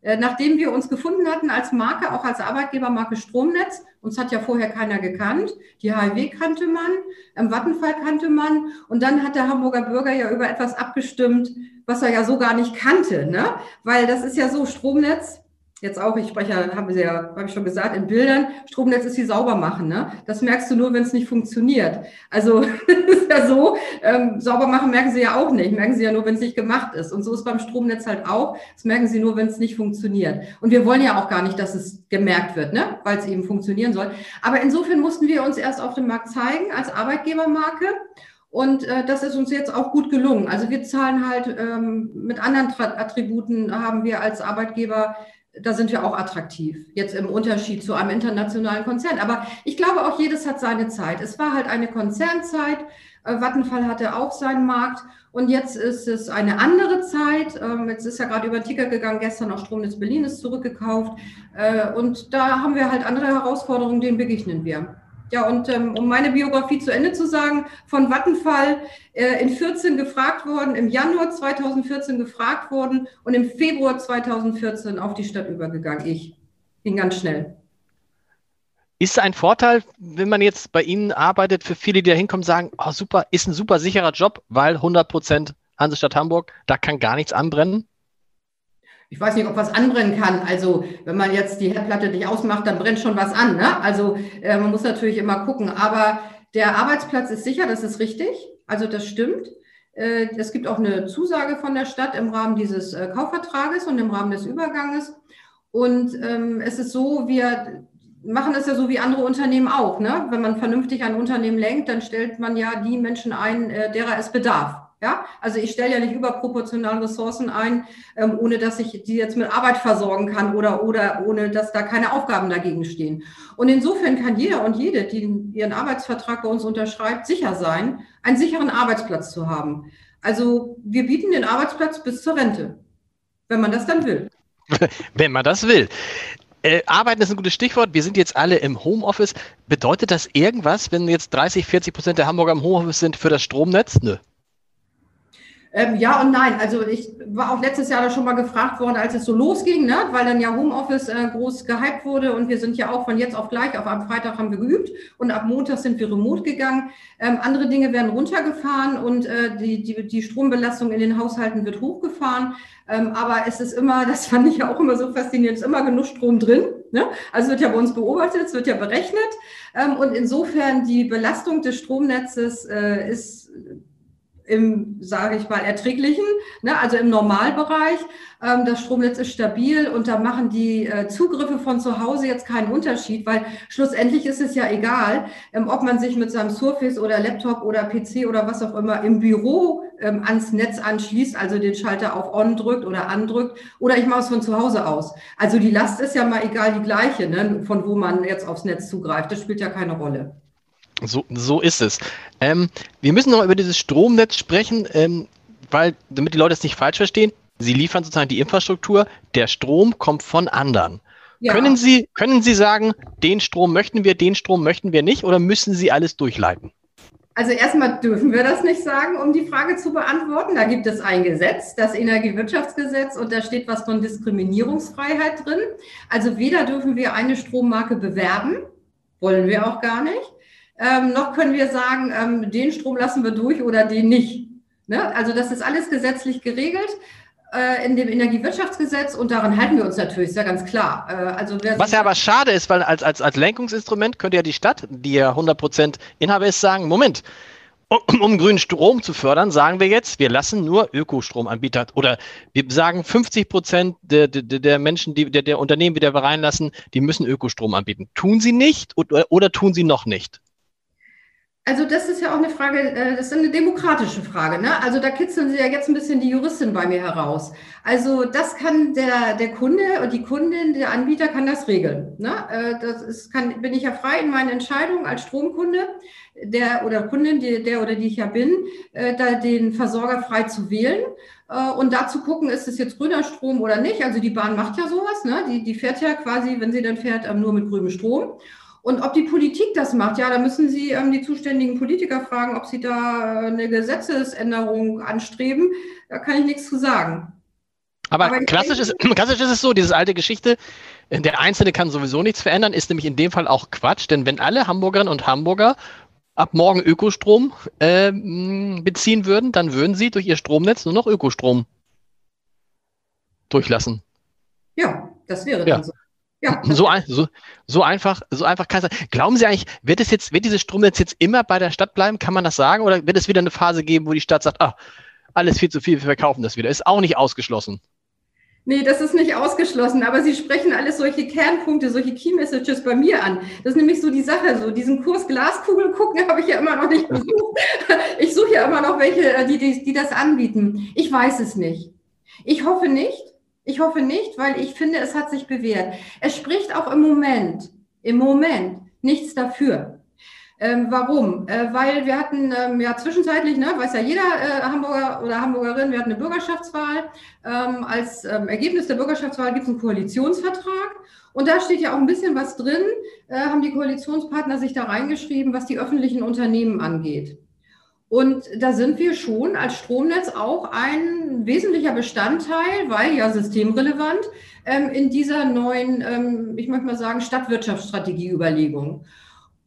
Äh, nachdem wir uns gefunden hatten als Marke, auch als Arbeitgebermarke Stromnetz, uns hat ja vorher keiner gekannt, die HIW kannte man, im Vattenfall kannte man und dann hat der Hamburger Bürger ja über etwas abgestimmt, was er ja so gar nicht kannte, ne? Weil das ist ja so, Stromnetz jetzt auch, ich spreche, haben Sie ja, habe ich schon gesagt, in Bildern, Stromnetz ist wie sauber machen. Ne? Das merkst du nur, wenn es nicht funktioniert. Also ist ja so, ähm, sauber machen merken Sie ja auch nicht, merken Sie ja nur, wenn es nicht gemacht ist. Und so ist beim Stromnetz halt auch, das merken Sie nur, wenn es nicht funktioniert. Und wir wollen ja auch gar nicht, dass es gemerkt wird, ne? weil es eben funktionieren soll. Aber insofern mussten wir uns erst auf dem Markt zeigen als Arbeitgebermarke. Und äh, das ist uns jetzt auch gut gelungen. Also wir zahlen halt ähm, mit anderen Attributen haben wir als Arbeitgeber da sind wir auch attraktiv, jetzt im Unterschied zu einem internationalen Konzern. Aber ich glaube, auch jedes hat seine Zeit. Es war halt eine Konzernzeit. Äh, Vattenfall hatte auch seinen Markt. Und jetzt ist es eine andere Zeit. Ähm, jetzt ist ja gerade über den Ticker gegangen, gestern auch Stromnetz Berlin ist zurückgekauft. Äh, und da haben wir halt andere Herausforderungen, denen begegnen wir. Ja, und ähm, um meine Biografie zu Ende zu sagen, von Vattenfall äh, in 14 gefragt worden, im Januar 2014 gefragt worden und im Februar 2014 auf die Stadt übergegangen. Ich ging ganz schnell. Ist ein Vorteil, wenn man jetzt bei Ihnen arbeitet, für viele, die da hinkommen, sagen, oh super, ist ein super sicherer Job, weil 100 Prozent Hansestadt Hamburg, da kann gar nichts anbrennen? Ich weiß nicht, ob was anbrennen kann. Also wenn man jetzt die Herdplatte nicht ausmacht, dann brennt schon was an. Ne? Also äh, man muss natürlich immer gucken. Aber der Arbeitsplatz ist sicher, das ist richtig. Also das stimmt. Äh, es gibt auch eine Zusage von der Stadt im Rahmen dieses äh, Kaufvertrages und im Rahmen des Überganges. Und ähm, es ist so, wir machen das ja so wie andere Unternehmen auch. Ne? Wenn man vernünftig ein Unternehmen lenkt, dann stellt man ja die Menschen ein, äh, derer es bedarf. Ja, also ich stelle ja nicht überproportional Ressourcen ein, ähm, ohne dass ich die jetzt mit Arbeit versorgen kann oder, oder ohne dass da keine Aufgaben dagegen stehen. Und insofern kann jeder und jede, die ihren Arbeitsvertrag bei uns unterschreibt, sicher sein, einen sicheren Arbeitsplatz zu haben. Also wir bieten den Arbeitsplatz bis zur Rente, wenn man das dann will. Wenn man das will. Äh, Arbeiten ist ein gutes Stichwort. Wir sind jetzt alle im Homeoffice. Bedeutet das irgendwas, wenn jetzt 30, 40 Prozent der Hamburger im Homeoffice sind für das Stromnetz? Nö. Ähm, ja und nein. Also ich war auch letztes Jahr da schon mal gefragt worden, als es so losging, ne? weil dann ja Homeoffice äh, groß gehypt wurde und wir sind ja auch von jetzt auf gleich, auf am Freitag haben wir geübt und ab Montag sind wir remote gegangen. Ähm, andere Dinge werden runtergefahren und äh, die, die, die Strombelastung in den Haushalten wird hochgefahren. Ähm, aber es ist immer, das fand ich ja auch immer so faszinierend, ist immer genug Strom drin. Ne? Also es wird ja bei uns beobachtet, es wird ja berechnet. Ähm, und insofern die Belastung des Stromnetzes äh, ist im, sage ich mal, erträglichen, ne, also im Normalbereich. Ähm, das Stromnetz ist stabil und da machen die äh, Zugriffe von zu Hause jetzt keinen Unterschied, weil schlussendlich ist es ja egal, ähm, ob man sich mit seinem Surface oder Laptop oder PC oder was auch immer im Büro ähm, ans Netz anschließt, also den Schalter auf On drückt oder andrückt, oder ich mache es von zu Hause aus. Also die Last ist ja mal egal die gleiche, ne, von wo man jetzt aufs Netz zugreift. Das spielt ja keine Rolle. So, so ist es. Ähm, wir müssen noch über dieses Stromnetz sprechen, ähm, weil, damit die Leute es nicht falsch verstehen, Sie liefern sozusagen die Infrastruktur, der Strom kommt von anderen. Ja. Können, Sie, können Sie sagen, den Strom möchten wir, den Strom möchten wir nicht oder müssen Sie alles durchleiten? Also erstmal dürfen wir das nicht sagen, um die Frage zu beantworten. Da gibt es ein Gesetz, das Energiewirtschaftsgesetz, und da steht was von Diskriminierungsfreiheit drin. Also weder dürfen wir eine Strommarke bewerben, wollen wir auch gar nicht, ähm, noch können wir sagen, ähm, den Strom lassen wir durch oder den nicht. Ne? Also das ist alles gesetzlich geregelt äh, in dem Energiewirtschaftsgesetz und daran halten wir uns natürlich, ist ja ganz klar. Äh, also Was ja aber schade ist, weil als, als, als Lenkungsinstrument könnte ja die Stadt, die ja 100% Inhaber ist, sagen, Moment, um, um, grünen Strom zu fördern, sagen wir jetzt, wir lassen nur Ökostromanbieter oder wir sagen 50 Prozent der, der, der Menschen, die der, der Unternehmen, die wir reinlassen, die müssen Ökostrom anbieten. Tun sie nicht oder, oder tun sie noch nicht? Also das ist ja auch eine Frage, äh, das ist eine demokratische Frage. Ne? Also da kitzeln Sie ja jetzt ein bisschen die Juristin bei mir heraus. Also das kann der, der Kunde und die Kundin, der Anbieter kann das regeln. Ne? Äh, das ist, kann, bin ich ja frei in meinen Entscheidungen als Stromkunde der oder Kundin, die, der oder die ich ja bin, äh, da den Versorger frei zu wählen und da zu gucken, ist es jetzt grüner Strom oder nicht. Also die Bahn macht ja sowas, ne? die, die fährt ja quasi, wenn sie dann fährt, nur mit grünem Strom. Und ob die Politik das macht, ja, da müssen Sie ähm, die zuständigen Politiker fragen, ob sie da äh, eine Gesetzesänderung anstreben. Da kann ich nichts zu sagen. Aber, Aber klassisch, ist, klassisch ist es so, diese alte Geschichte, der Einzelne kann sowieso nichts verändern, ist nämlich in dem Fall auch Quatsch, denn wenn alle Hamburgerinnen und Hamburger ab morgen Ökostrom äh, beziehen würden, dann würden sie durch ihr Stromnetz nur noch Ökostrom durchlassen. Ja, das wäre ja. dann so. Ja. So, so, so, einfach, so einfach kann es sein. Glauben Sie eigentlich, wird es jetzt, wird dieses Stromnetz jetzt immer bei der Stadt bleiben? Kann man das sagen? Oder wird es wieder eine Phase geben, wo die Stadt sagt, ah, alles viel zu viel, wir verkaufen das wieder? Ist auch nicht ausgeschlossen. Nee, das ist nicht ausgeschlossen, aber Sie sprechen alles solche Kernpunkte, solche Key Messages bei mir an. Das ist nämlich so die Sache, so diesen Kurs Glaskugel gucken habe ich ja immer noch nicht besucht. Ich suche ja immer noch welche, äh, die, die, die das anbieten. Ich weiß es nicht. Ich hoffe nicht, ich hoffe nicht, weil ich finde, es hat sich bewährt. Es spricht auch im Moment, im Moment nichts dafür. Ähm, warum? Äh, weil wir hatten ähm, ja zwischenzeitlich, ne, weiß ja jeder äh, Hamburger oder Hamburgerin, wir hatten eine Bürgerschaftswahl. Ähm, als ähm, Ergebnis der Bürgerschaftswahl gibt es einen Koalitionsvertrag. Und da steht ja auch ein bisschen was drin, äh, haben die Koalitionspartner sich da reingeschrieben, was die öffentlichen Unternehmen angeht. Und da sind wir schon als Stromnetz auch ein wesentlicher Bestandteil, weil ja systemrelevant, ähm, in dieser neuen, ähm, ich möchte mal sagen, Stadtwirtschaftsstrategie-Überlegung.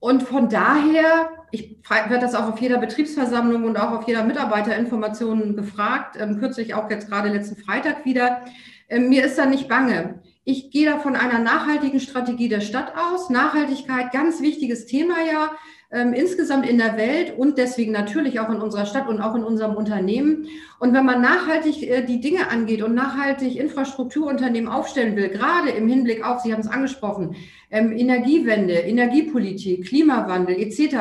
Und von daher, ich werde das auch auf jeder Betriebsversammlung und auch auf jeder Mitarbeiterinformation gefragt, ähm, kürzlich auch jetzt gerade letzten Freitag wieder. Mir ist da nicht bange. Ich gehe da von einer nachhaltigen Strategie der Stadt aus. Nachhaltigkeit, ganz wichtiges Thema ja ähm, insgesamt in der Welt und deswegen natürlich auch in unserer Stadt und auch in unserem Unternehmen. Und wenn man nachhaltig äh, die Dinge angeht und nachhaltig Infrastrukturunternehmen aufstellen will, gerade im Hinblick auf, Sie haben es angesprochen, ähm, Energiewende, Energiepolitik, Klimawandel etc.,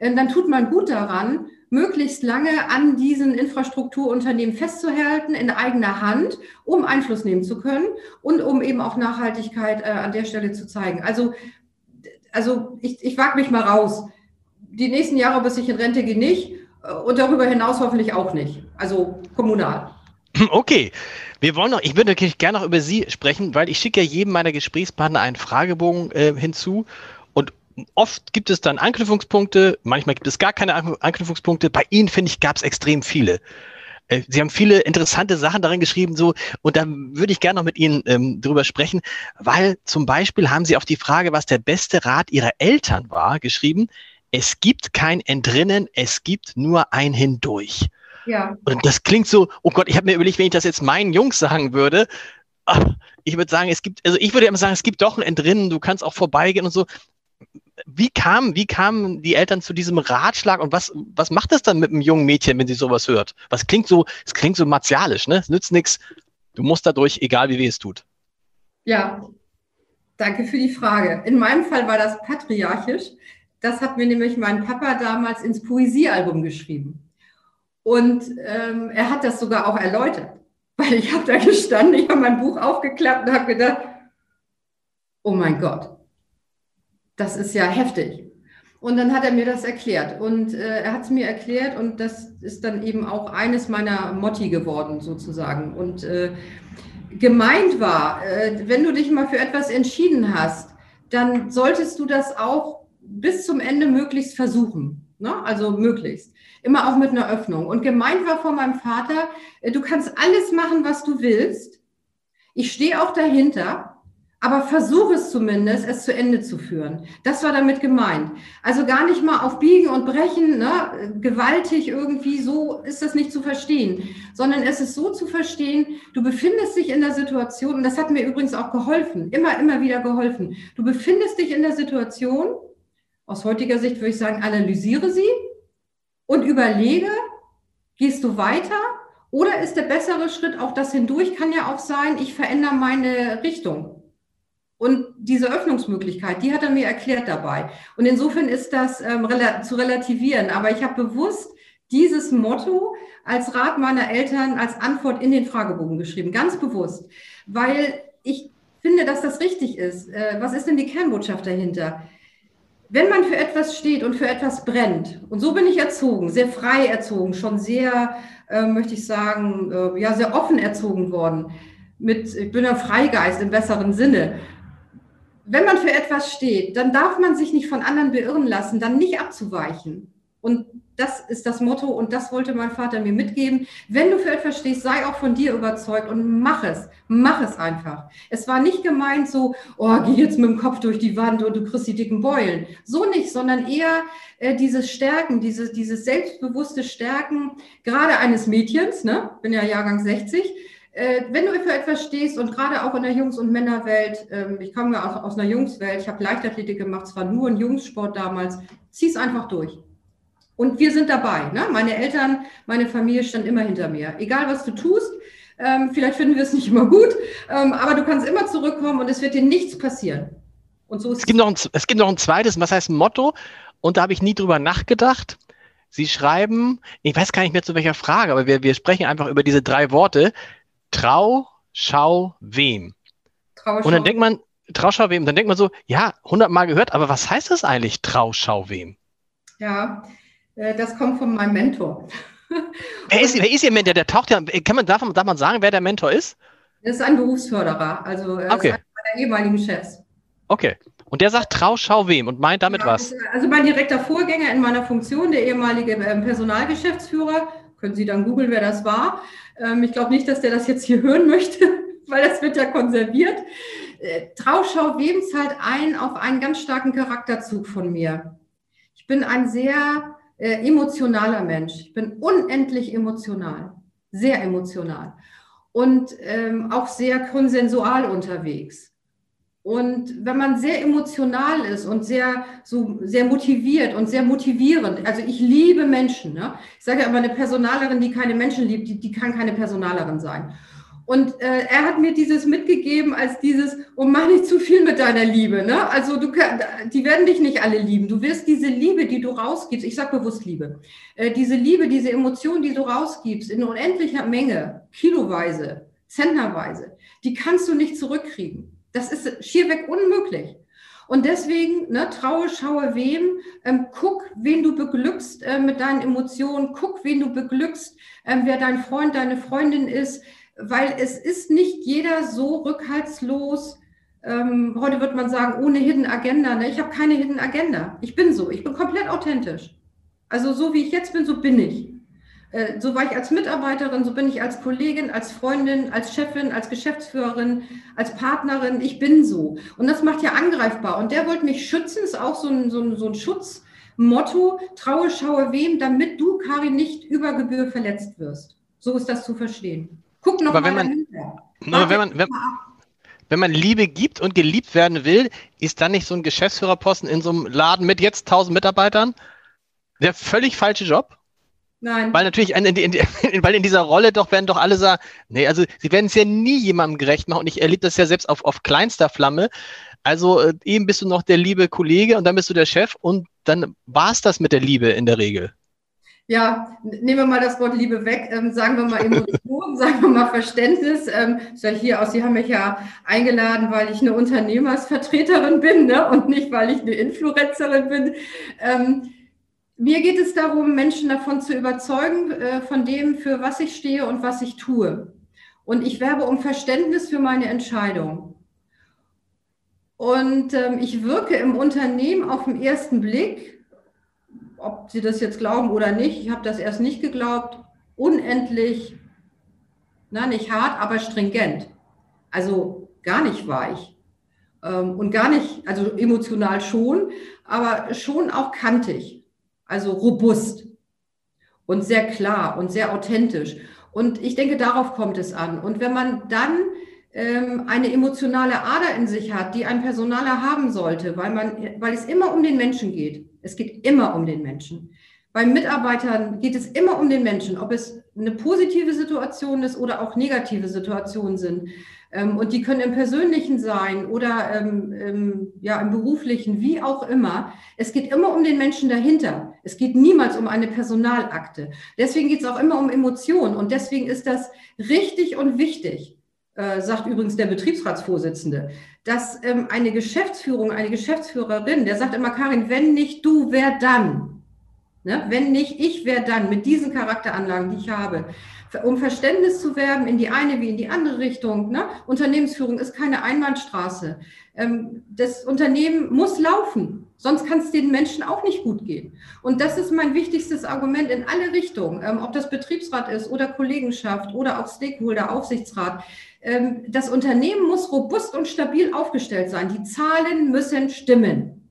ähm, dann tut man gut daran, möglichst lange an diesen Infrastrukturunternehmen festzuhalten in eigener Hand, um Einfluss nehmen zu können und um eben auch Nachhaltigkeit äh, an der Stelle zu zeigen. Also, also ich, ich wage mich mal raus die nächsten Jahre, bis ich in Rente gehe, nicht. Äh, und darüber hinaus hoffentlich auch nicht. Also kommunal. Okay. Wir wollen noch, ich würde natürlich gerne noch über Sie sprechen, weil ich schicke ja jedem meiner Gesprächspartner einen Fragebogen äh, hinzu und oft gibt es dann Anknüpfungspunkte, manchmal gibt es gar keine Anknüpfungspunkte. Bei Ihnen, finde ich, gab es extrem viele. Äh, Sie haben viele interessante Sachen darin geschrieben, so, und da würde ich gerne noch mit Ihnen ähm, drüber sprechen, weil zum Beispiel haben Sie auf die Frage, was der beste Rat Ihrer Eltern war, geschrieben, es gibt kein Entrinnen, es gibt nur ein Hindurch. Ja. Und das klingt so, oh Gott, ich habe mir überlegt, wenn ich das jetzt meinen Jungs sagen würde, ach, ich würde sagen, es gibt, also ich würde immer sagen, es gibt doch ein Entrinnen, du kannst auch vorbeigehen und so. Wie kam, wie kamen die Eltern zu diesem Ratschlag und was, was macht das dann mit einem jungen Mädchen, wenn sie sowas hört? Was klingt so, es klingt so martialisch, ne? Es nützt nichts. Du musst dadurch, egal wie weh es tut. Ja, danke für die Frage. In meinem Fall war das patriarchisch. Das hat mir nämlich mein Papa damals ins Poesiealbum geschrieben. Und ähm, er hat das sogar auch erläutert, weil ich habe da gestanden, ich habe mein Buch aufgeklappt und habe gedacht, oh mein Gott, das ist ja heftig. Und dann hat er mir das erklärt und äh, er hat es mir erklärt und das ist dann eben auch eines meiner Motti geworden sozusagen. Und äh, gemeint war, äh, wenn du dich mal für etwas entschieden hast, dann solltest du das auch bis zum Ende möglichst versuchen. Ne? Also möglichst. Immer auch mit einer Öffnung. Und gemeint war von meinem Vater, äh, du kannst alles machen, was du willst. Ich stehe auch dahinter, aber versuche es zumindest, es zu Ende zu führen. Das war damit gemeint. Also gar nicht mal auf Biegen und Brechen, ne, gewaltig irgendwie, so ist das nicht zu verstehen, sondern es ist so zu verstehen, du befindest dich in der Situation, und das hat mir übrigens auch geholfen, immer, immer wieder geholfen. Du befindest dich in der Situation, aus heutiger Sicht würde ich sagen, analysiere sie und überlege, gehst du weiter oder ist der bessere Schritt auch das hindurch, kann ja auch sein, ich verändere meine Richtung. Und diese Öffnungsmöglichkeit, die hat er mir erklärt dabei. Und insofern ist das ähm, rela zu relativieren. Aber ich habe bewusst dieses Motto als Rat meiner Eltern als Antwort in den Fragebogen geschrieben, ganz bewusst, weil ich finde, dass das richtig ist. Äh, was ist denn die Kernbotschaft dahinter? Wenn man für etwas steht und für etwas brennt, und so bin ich erzogen, sehr frei erzogen, schon sehr, äh, möchte ich sagen, äh, ja, sehr offen erzogen worden, mit, ich bin ein Freigeist im besseren Sinne. Wenn man für etwas steht, dann darf man sich nicht von anderen beirren lassen, dann nicht abzuweichen. Und das ist das Motto und das wollte mein Vater mir mitgeben. Wenn du für etwas stehst, sei auch von dir überzeugt und mach es. Mach es einfach. Es war nicht gemeint so, oh, geh jetzt mit dem Kopf durch die Wand und du kriegst die dicken Beulen. So nicht, sondern eher äh, dieses Stärken, dieses, dieses selbstbewusste Stärken, gerade eines Mädchens, ne? bin ja Jahrgang 60, äh, wenn du für etwas stehst und gerade auch in der Jungs- und Männerwelt, ähm, ich komme ja aus, aus einer Jungswelt, ich habe Leichtathletik gemacht, zwar nur ein Jungssport damals, zieh es einfach durch. Und wir sind dabei. Ne? Meine Eltern, meine Familie stand immer hinter mir. Egal, was du tust, ähm, vielleicht finden wir es nicht immer gut, ähm, aber du kannst immer zurückkommen und es wird dir nichts passieren. Und so ist es, gibt noch ein, es gibt noch ein zweites, was heißt Motto? Und da habe ich nie drüber nachgedacht. Sie schreiben, ich weiß gar nicht mehr zu welcher Frage, aber wir, wir sprechen einfach über diese drei Worte. Trau, schau, wem. Trau, schau. Und dann denkt man, Trau, schau, wem. Dann denkt man so, ja, hundertmal gehört, aber was heißt das eigentlich, Trau, schau, wem? Ja, das kommt von meinem Mentor. Wer ist, wer ist Ihr Mentor? Der taucht ja, kann man, darf, darf man sagen, wer der Mentor ist? Das ist ein Berufsförderer, also äh, okay. einer meiner ehemaligen Chefs. Okay. Und der sagt Trau, schau wem und meint damit ja, was? Also mein direkter Vorgänger in meiner Funktion, der ehemalige ähm, Personalgeschäftsführer, können Sie dann googeln, wer das war. Ähm, ich glaube nicht, dass der das jetzt hier hören möchte, weil das wird ja konserviert. Äh, Trau, schau wem zahlt ein auf einen ganz starken Charakterzug von mir. Ich bin ein sehr äh, emotionaler Mensch. Ich bin unendlich emotional, sehr emotional und ähm, auch sehr konsensual unterwegs. Und wenn man sehr emotional ist und sehr, so, sehr motiviert und sehr motivierend, also ich liebe Menschen. Ne? Ich sage ja immer, eine Personalerin, die keine Menschen liebt, die, die kann keine Personalerin sein. Und äh, er hat mir dieses mitgegeben als dieses, und mach nicht zu viel mit deiner Liebe. Ne? Also du die werden dich nicht alle lieben. Du wirst diese Liebe, die du rausgibst, ich sage bewusst Liebe, äh, diese Liebe, diese Emotion, die du rausgibst, in unendlicher Menge, kiloweise, zentnerweise, die kannst du nicht zurückkriegen. Das ist schierweg unmöglich. Und deswegen, ne, traue, schaue wem, ähm, guck, wen du beglückst äh, mit deinen Emotionen, guck, wen du beglückst, ähm, wer dein Freund, deine Freundin ist, weil es ist nicht jeder so rückhaltslos. Ähm, heute wird man sagen, ohne Hidden Agenda. Ne? Ich habe keine Hidden Agenda. Ich bin so. Ich bin komplett authentisch. Also so wie ich jetzt bin, so bin ich. Äh, so war ich als Mitarbeiterin, so bin ich als Kollegin, als Freundin, als Chefin, als Geschäftsführerin, als Partnerin. Ich bin so. Und das macht ja angreifbar. Und der wollte mich schützen, ist auch so ein, so ein, so ein Schutzmotto. Traue, schaue wem, damit du, Karin, nicht über Gebühr verletzt wirst. So ist das zu verstehen. Guck noch aber mal wenn man, wenn man, wenn, wenn man Liebe gibt und geliebt werden will, ist dann nicht so ein Geschäftsführerposten in so einem Laden mit jetzt 1000 Mitarbeitern der völlig falsche Job? Nein. Weil natürlich, in, in, in, weil in dieser Rolle doch werden doch alle sagen, nee, also sie werden es ja nie jemandem gerecht machen und ich erlebe das ja selbst auf, auf kleinster Flamme. Also äh, eben bist du noch der liebe Kollege und dann bist du der Chef und dann war es das mit der Liebe in der Regel ja, nehmen wir mal das Wort Liebe weg, ähm, sagen wir mal Emotion, sagen wir mal Verständnis. Ähm, ja hier aus, Sie haben mich ja eingeladen, weil ich eine Unternehmersvertreterin bin ne? und nicht, weil ich eine Influencerin bin. Ähm, mir geht es darum, Menschen davon zu überzeugen, äh, von dem, für was ich stehe und was ich tue. Und ich werbe um Verständnis für meine Entscheidung. Und ähm, ich wirke im Unternehmen auf den ersten Blick ob Sie das jetzt glauben oder nicht, ich habe das erst nicht geglaubt, unendlich, na nicht hart, aber stringent. Also gar nicht weich ähm, und gar nicht, also emotional schon, aber schon auch kantig, also robust und sehr klar und sehr authentisch. Und ich denke, darauf kommt es an. Und wenn man dann ähm, eine emotionale Ader in sich hat, die ein Personaler haben sollte, weil, man, weil es immer um den Menschen geht. Es geht immer um den Menschen. Bei Mitarbeitern geht es immer um den Menschen, ob es eine positive Situation ist oder auch negative Situationen sind. Ähm, und die können im persönlichen sein oder ähm, ähm, ja, im beruflichen, wie auch immer. Es geht immer um den Menschen dahinter. Es geht niemals um eine Personalakte. Deswegen geht es auch immer um Emotionen. Und deswegen ist das richtig und wichtig, äh, sagt übrigens der Betriebsratsvorsitzende, dass ähm, eine Geschäftsführung, eine Geschäftsführerin, der sagt immer, Karin, wenn nicht du, wer dann? Ne? Wenn nicht ich, wer dann? Mit diesen Charakteranlagen, die ich habe um Verständnis zu werben in die eine wie in die andere Richtung. Ne? Unternehmensführung ist keine Einbahnstraße. Ähm, das Unternehmen muss laufen, sonst kann es den Menschen auch nicht gut gehen. Und das ist mein wichtigstes Argument in alle Richtungen, ähm, ob das Betriebsrat ist oder Kollegenschaft oder auch Stakeholder, Aufsichtsrat. Ähm, das Unternehmen muss robust und stabil aufgestellt sein. Die Zahlen müssen stimmen.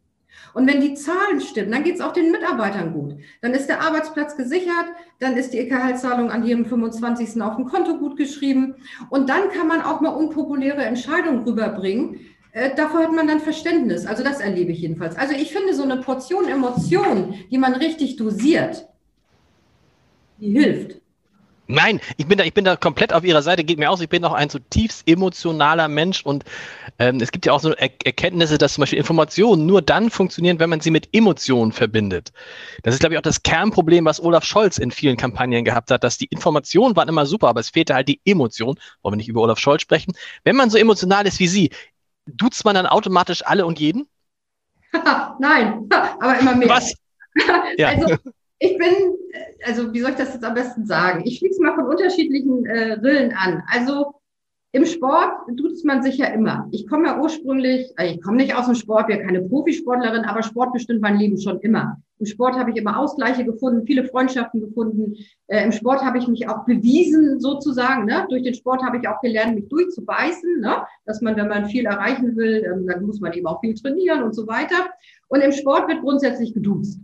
Und wenn die Zahlen stimmen, dann geht es auch den Mitarbeitern gut. Dann ist der Arbeitsplatz gesichert, dann ist die EK-Zahlung an jedem 25. auf dem Konto gut geschrieben. Und dann kann man auch mal unpopuläre Entscheidungen rüberbringen. Äh, davor hat man dann Verständnis. Also das erlebe ich jedenfalls. Also ich finde so eine Portion Emotion, die man richtig dosiert, die hilft. Nein, ich bin da, ich bin da komplett auf Ihrer Seite, geht mir aus. Ich bin auch ein zutiefst emotionaler Mensch und ähm, es gibt ja auch so er Erkenntnisse, dass zum Beispiel Informationen nur dann funktionieren, wenn man sie mit Emotionen verbindet. Das ist, glaube ich, auch das Kernproblem, was Olaf Scholz in vielen Kampagnen gehabt hat, dass die Informationen waren immer super, aber es fehlte halt die Emotion. Wollen wir nicht über Olaf Scholz sprechen? Wenn man so emotional ist wie Sie, duzt man dann automatisch alle und jeden? Nein, aber immer mehr. Was? Ja. Also, ich bin, also wie soll ich das jetzt am besten sagen? Ich schließe mal von unterschiedlichen äh, Rillen an. Also im Sport tut man sich ja immer. Ich komme ja ursprünglich, äh, ich komme nicht aus dem Sport, bin keine Profisportlerin, aber Sport bestimmt mein Leben schon immer. Im Sport habe ich immer Ausgleiche gefunden, viele Freundschaften gefunden. Äh, Im Sport habe ich mich auch bewiesen, sozusagen. Ne? Durch den Sport habe ich auch gelernt, mich durchzubeißen. Ne? Dass man, wenn man viel erreichen will, ähm, dann muss man eben auch viel trainieren und so weiter. Und im Sport wird grundsätzlich geduzt.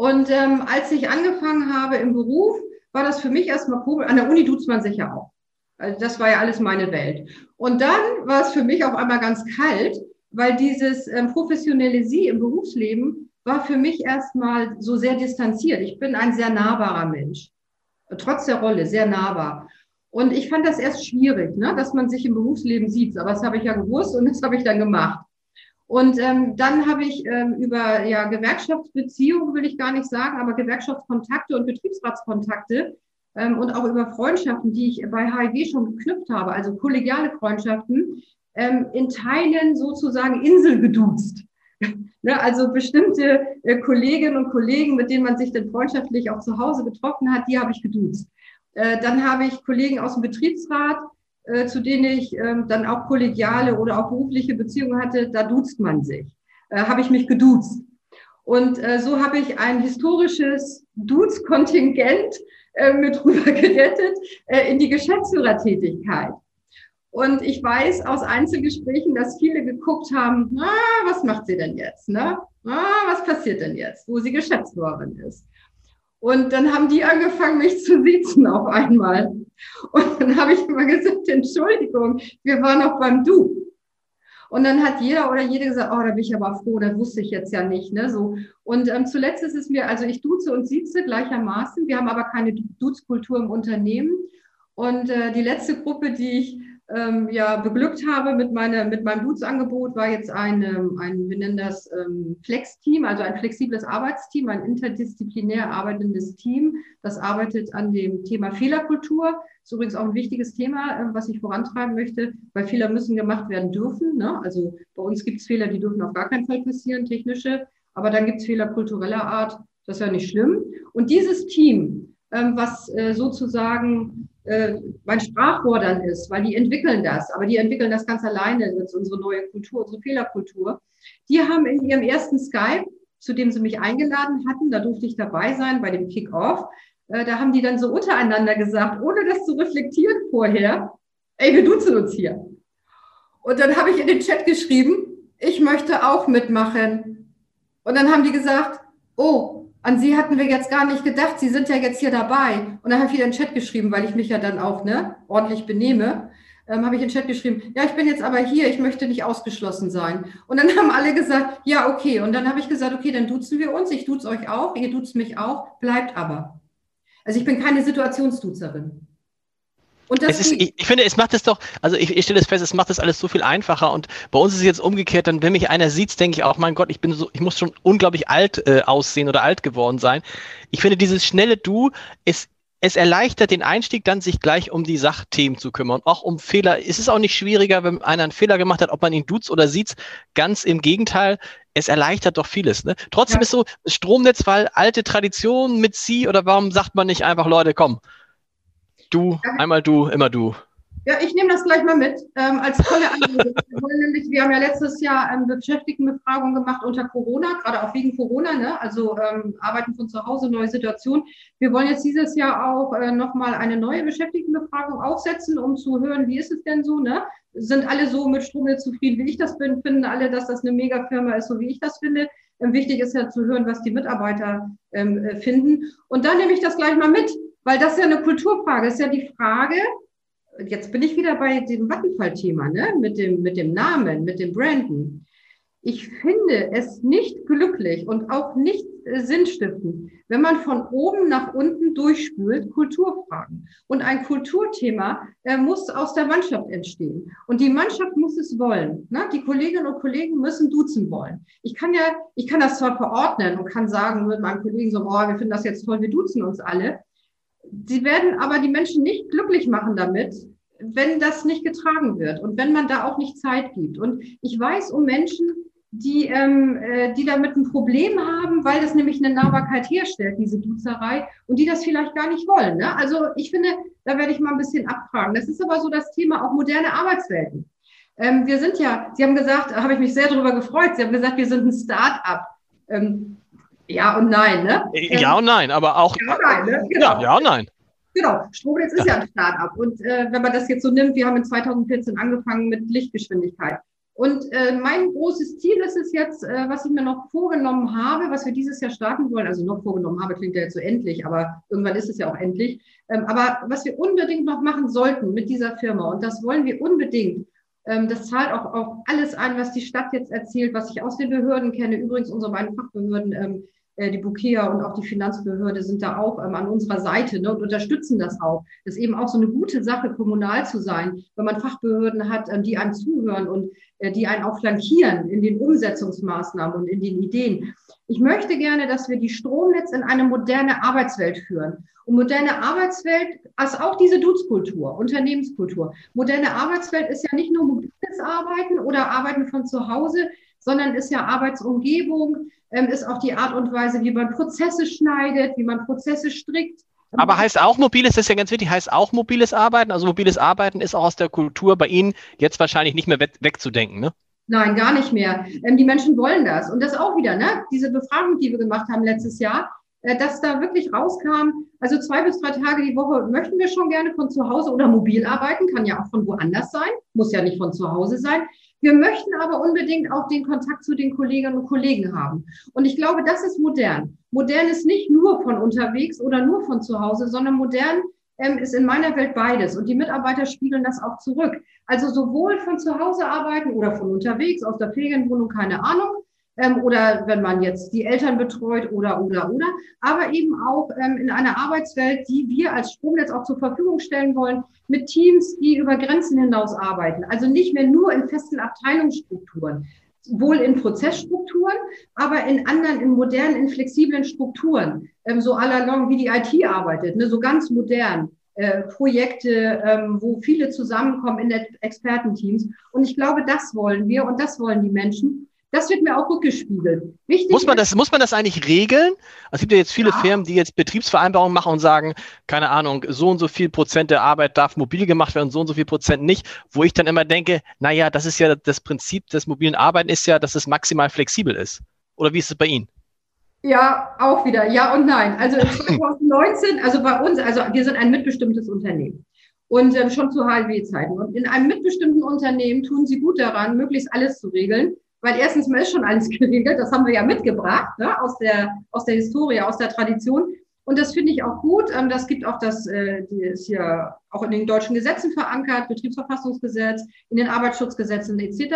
Und ähm, als ich angefangen habe im Beruf, war das für mich erstmal komisch. An der Uni duzt man sich ja auch. Also das war ja alles meine Welt. Und dann war es für mich auf einmal ganz kalt, weil dieses ähm, professionelle Sie im Berufsleben war für mich erstmal so sehr distanziert. Ich bin ein sehr nahbarer Mensch, trotz der Rolle, sehr nahbar. Und ich fand das erst schwierig, ne, dass man sich im Berufsleben sieht. Aber das habe ich ja gewusst und das habe ich dann gemacht. Und ähm, dann habe ich ähm, über ja, Gewerkschaftsbeziehungen, will ich gar nicht sagen, aber Gewerkschaftskontakte und Betriebsratskontakte ähm, und auch über Freundschaften, die ich bei HIV schon geknüpft habe, also kollegiale Freundschaften, ähm, in Teilen sozusagen Insel geduzt. ne, also bestimmte äh, Kolleginnen und Kollegen, mit denen man sich dann freundschaftlich auch zu Hause getroffen hat, die habe ich geduzt. Äh, dann habe ich Kollegen aus dem Betriebsrat, äh, zu denen ich ähm, dann auch kollegiale oder auch berufliche Beziehungen hatte, da duzt man sich. Äh, habe ich mich geduzt. Und äh, so habe ich ein historisches Duz-Kontingent äh, mit rüber gerettet äh, in die Geschäftsführertätigkeit. Und ich weiß aus Einzelgesprächen, dass viele geguckt haben, ah, was macht sie denn jetzt? Ne? Ah, was passiert denn jetzt, wo sie Geschäftsführerin ist? Und dann haben die angefangen, mich zu sitzen auf einmal. Und dann habe ich immer gesagt, Entschuldigung, wir waren noch beim Du. Und dann hat jeder oder jede gesagt, oh, da bin ich aber froh, das wusste ich jetzt ja nicht. Ne? So. Und ähm, zuletzt ist es mir, also ich duze und sieze gleichermaßen. Wir haben aber keine Duzkultur im Unternehmen. Und äh, die letzte Gruppe, die ich ähm, ja, beglückt habe mit, meine, mit meinem Dutzangebot, war jetzt ein, ähm, ein wir nennen das ähm, Flex-Team, also ein flexibles Arbeitsteam, ein interdisziplinär arbeitendes Team, das arbeitet an dem Thema Fehlerkultur. Ist übrigens auch ein wichtiges Thema, äh, was ich vorantreiben möchte, weil Fehler müssen gemacht werden dürfen. Ne? Also bei uns gibt es Fehler, die dürfen auf gar keinen Fall passieren, technische, aber dann gibt es Fehler kultureller Art, das ist ja nicht schlimm. Und dieses Team, ähm, was äh, sozusagen äh, mein Sprachrohr dann ist, weil die entwickeln das, aber die entwickeln das ganz alleine, das ist unsere neue Kultur, unsere Fehlerkultur. Die haben in ihrem ersten Skype, zu dem sie mich eingeladen hatten, da durfte ich dabei sein bei dem Kick-Off, äh, da haben die dann so untereinander gesagt, ohne das zu reflektieren vorher, ey, wir duzen uns hier. Und dann habe ich in den Chat geschrieben, ich möchte auch mitmachen. Und dann haben die gesagt, oh, an Sie hatten wir jetzt gar nicht gedacht, Sie sind ja jetzt hier dabei. Und dann habe ich wieder in den Chat geschrieben, weil ich mich ja dann auch ne, ordentlich benehme, ähm, habe ich in den Chat geschrieben, ja, ich bin jetzt aber hier, ich möchte nicht ausgeschlossen sein. Und dann haben alle gesagt, ja, okay. Und dann habe ich gesagt, okay, dann duzen wir uns, ich duze euch auch, ihr duzt mich auch, bleibt aber. Also ich bin keine Situationsduzerin. Und das ist, ich, ich, finde, es macht es doch, also ich, ich stelle es fest, es macht das alles so viel einfacher. Und bei uns ist es jetzt umgekehrt, dann, wenn mich einer sieht, denke ich auch, mein Gott, ich bin so, ich muss schon unglaublich alt äh, aussehen oder alt geworden sein. Ich finde, dieses schnelle Du ist es erleichtert den Einstieg dann, sich gleich um die Sachthemen zu kümmern. Auch um Fehler. Es ist auch nicht schwieriger, wenn einer einen Fehler gemacht hat, ob man ihn duzt oder sieht. Ganz im Gegenteil. Es erleichtert doch vieles. Ne? Trotzdem ja. ist so Stromnetzfall alte Tradition mit Sie oder warum sagt man nicht einfach, Leute, komm, Du, einmal du, immer du. Ja, ich nehme das gleich mal mit ähm, als tolle Anregung. wir, wir haben ja letztes Jahr ähm, Beschäftigtenbefragung gemacht unter Corona, gerade auch wegen Corona, ne? also ähm, Arbeiten von zu Hause, neue Situation. Wir wollen jetzt dieses Jahr auch äh, nochmal eine neue Beschäftigtenbefragung aufsetzen, um zu hören, wie ist es denn so? Ne? Sind alle so mit Stromnetz zufrieden, wie ich das bin? Finden alle, dass das eine Mega-Firma ist, so wie ich das finde? Ähm, wichtig ist ja zu hören, was die Mitarbeiter ähm, äh, finden. Und dann nehme ich das gleich mal mit weil das ist ja eine Kulturfrage. Das ist ja die Frage, jetzt bin ich wieder bei dem Vattenfall-Thema, ne? mit, dem, mit dem Namen, mit dem Branden. Ich finde es nicht glücklich und auch nicht äh, sinnstiftend, wenn man von oben nach unten durchspült Kulturfragen. Und ein Kulturthema äh, muss aus der Mannschaft entstehen. Und die Mannschaft muss es wollen. Ne? Die Kolleginnen und Kollegen müssen duzen wollen. Ich kann ja, ich kann das zwar verordnen und kann sagen mit meinem Kollegen so, oh, wir finden das jetzt toll, wir duzen uns alle. Sie werden aber die Menschen nicht glücklich machen damit, wenn das nicht getragen wird und wenn man da auch nicht Zeit gibt. Und ich weiß um Menschen, die, ähm, äh, die damit ein Problem haben, weil das nämlich eine Nahbarkeit herstellt, diese Duzerei, und die das vielleicht gar nicht wollen. Ne? Also ich finde, da werde ich mal ein bisschen abfragen. Das ist aber so das Thema auch moderne Arbeitswelten. Ähm, wir sind ja, Sie haben gesagt, habe ich mich sehr darüber gefreut, Sie haben gesagt, wir sind ein Start-up. Ähm, ja und nein, ne? Ja und nein, aber auch. Ja und nein, ne? Genau. Ja, ja und nein. Genau, Stromnetz ist ja ein Start-up. Und äh, wenn man das jetzt so nimmt, wir haben in 2014 angefangen mit Lichtgeschwindigkeit. Und äh, mein großes Ziel ist es jetzt, äh, was ich mir noch vorgenommen habe, was wir dieses Jahr starten wollen, also noch vorgenommen habe, klingt ja jetzt so endlich, aber irgendwann ist es ja auch endlich. Ähm, aber was wir unbedingt noch machen sollten mit dieser Firma, und das wollen wir unbedingt, ähm, das zahlt auch auf alles ein, was die Stadt jetzt erzählt, was ich aus den Behörden kenne. Übrigens, unsere beiden Fachbehörden ähm, äh, die Bukea und auch die Finanzbehörde sind da auch ähm, an unserer Seite ne, und unterstützen das auch. Das ist eben auch so eine gute Sache, kommunal zu sein, wenn man Fachbehörden hat, ähm, die einem zuhören und äh, die einen auch flankieren in den Umsetzungsmaßnahmen und in den Ideen. Ich möchte gerne, dass wir die Stromnetz in eine moderne Arbeitswelt führen. Und moderne Arbeitswelt ist auch diese Duzkultur, Unternehmenskultur. Moderne Arbeitswelt ist ja nicht nur mobiles Arbeiten oder Arbeiten von zu Hause, sondern ist ja Arbeitsumgebung, ähm, ist auch die Art und Weise, wie man Prozesse schneidet, wie man Prozesse strickt. Aber heißt auch mobiles, das ist ja ganz wichtig, heißt auch mobiles Arbeiten? Also mobiles Arbeiten ist auch aus der Kultur bei Ihnen jetzt wahrscheinlich nicht mehr wegzudenken, ne? Nein, gar nicht mehr. Ähm, die Menschen wollen das. Und das auch wieder, ne? Diese Befragung, die wir gemacht haben letztes Jahr, äh, dass da wirklich rauskam, also zwei bis drei Tage die Woche möchten wir schon gerne von zu Hause oder mobil arbeiten, kann ja auch von woanders sein, muss ja nicht von zu Hause sein. Wir möchten aber unbedingt auch den Kontakt zu den Kolleginnen und Kollegen haben. Und ich glaube, das ist modern. Modern ist nicht nur von unterwegs oder nur von zu Hause, sondern modern ähm, ist in meiner Welt beides. Und die Mitarbeiter spiegeln das auch zurück. Also sowohl von zu Hause arbeiten oder von unterwegs, aus der Ferienwohnung, keine Ahnung, ähm, oder wenn man jetzt die Eltern betreut oder, oder, oder, aber eben auch ähm, in einer Arbeitswelt, die wir als Stromnetz auch zur Verfügung stellen wollen, mit Teams, die über Grenzen hinaus arbeiten. Also nicht mehr nur in festen Abteilungsstrukturen, wohl in Prozessstrukturen, aber in anderen, in modernen, in flexiblen Strukturen, ähm, so à la long, wie die IT arbeitet, ne, so ganz modern. Äh, Projekte, ähm, wo viele zusammenkommen in Expertenteams. Und ich glaube, das wollen wir und das wollen die Menschen. Das wird mir auch rückgespiegelt. Wichtig muss man das, muss man das eigentlich regeln? Es gibt ja jetzt viele ja. Firmen, die jetzt Betriebsvereinbarungen machen und sagen, keine Ahnung, so und so viel Prozent der Arbeit darf mobil gemacht werden, so und so viel Prozent nicht, wo ich dann immer denke, naja, das ist ja das Prinzip des mobilen Arbeiten ist ja, dass es maximal flexibel ist. Oder wie ist es bei Ihnen? Ja, auch wieder. Ja und nein. Also 2019, also bei uns, also wir sind ein mitbestimmtes Unternehmen und ähm, schon zu HLW-Zeiten. Und in einem mitbestimmten Unternehmen tun sie gut daran, möglichst alles zu regeln weil erstens mal ist schon alles geregelt, das haben wir ja mitgebracht, ne, aus der, aus der Historie, aus der Tradition. Und das finde ich auch gut. Ähm, das gibt auch das, äh, die ist hier auch in den deutschen Gesetzen verankert, Betriebsverfassungsgesetz, in den Arbeitsschutzgesetzen etc.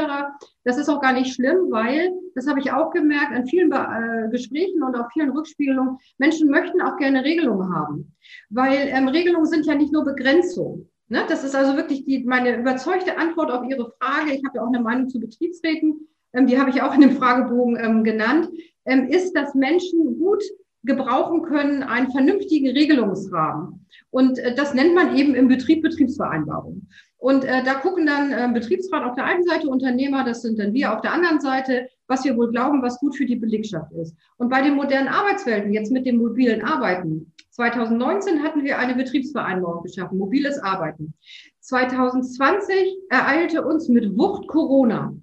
Das ist auch gar nicht schlimm, weil, das habe ich auch gemerkt, an vielen äh, Gesprächen und auch vielen Rückspiegelungen, Menschen möchten auch gerne Regelungen haben. Weil ähm, Regelungen sind ja nicht nur Begrenzung. Ne? Das ist also wirklich die, meine überzeugte Antwort auf Ihre Frage. Ich habe ja auch eine Meinung zu Betriebsräten, die habe ich auch in dem Fragebogen ähm, genannt, ähm, ist, dass Menschen gut gebrauchen können einen vernünftigen Regelungsrahmen. Und äh, das nennt man eben im Betrieb Betriebsvereinbarung. Und äh, da gucken dann Betriebsrat auf der einen Seite, Unternehmer, das sind dann wir auf der anderen Seite, was wir wohl glauben, was gut für die Belegschaft ist. Und bei den modernen Arbeitswelten, jetzt mit dem mobilen Arbeiten, 2019 hatten wir eine Betriebsvereinbarung geschaffen, mobiles Arbeiten. 2020 ereilte uns mit Wucht Corona.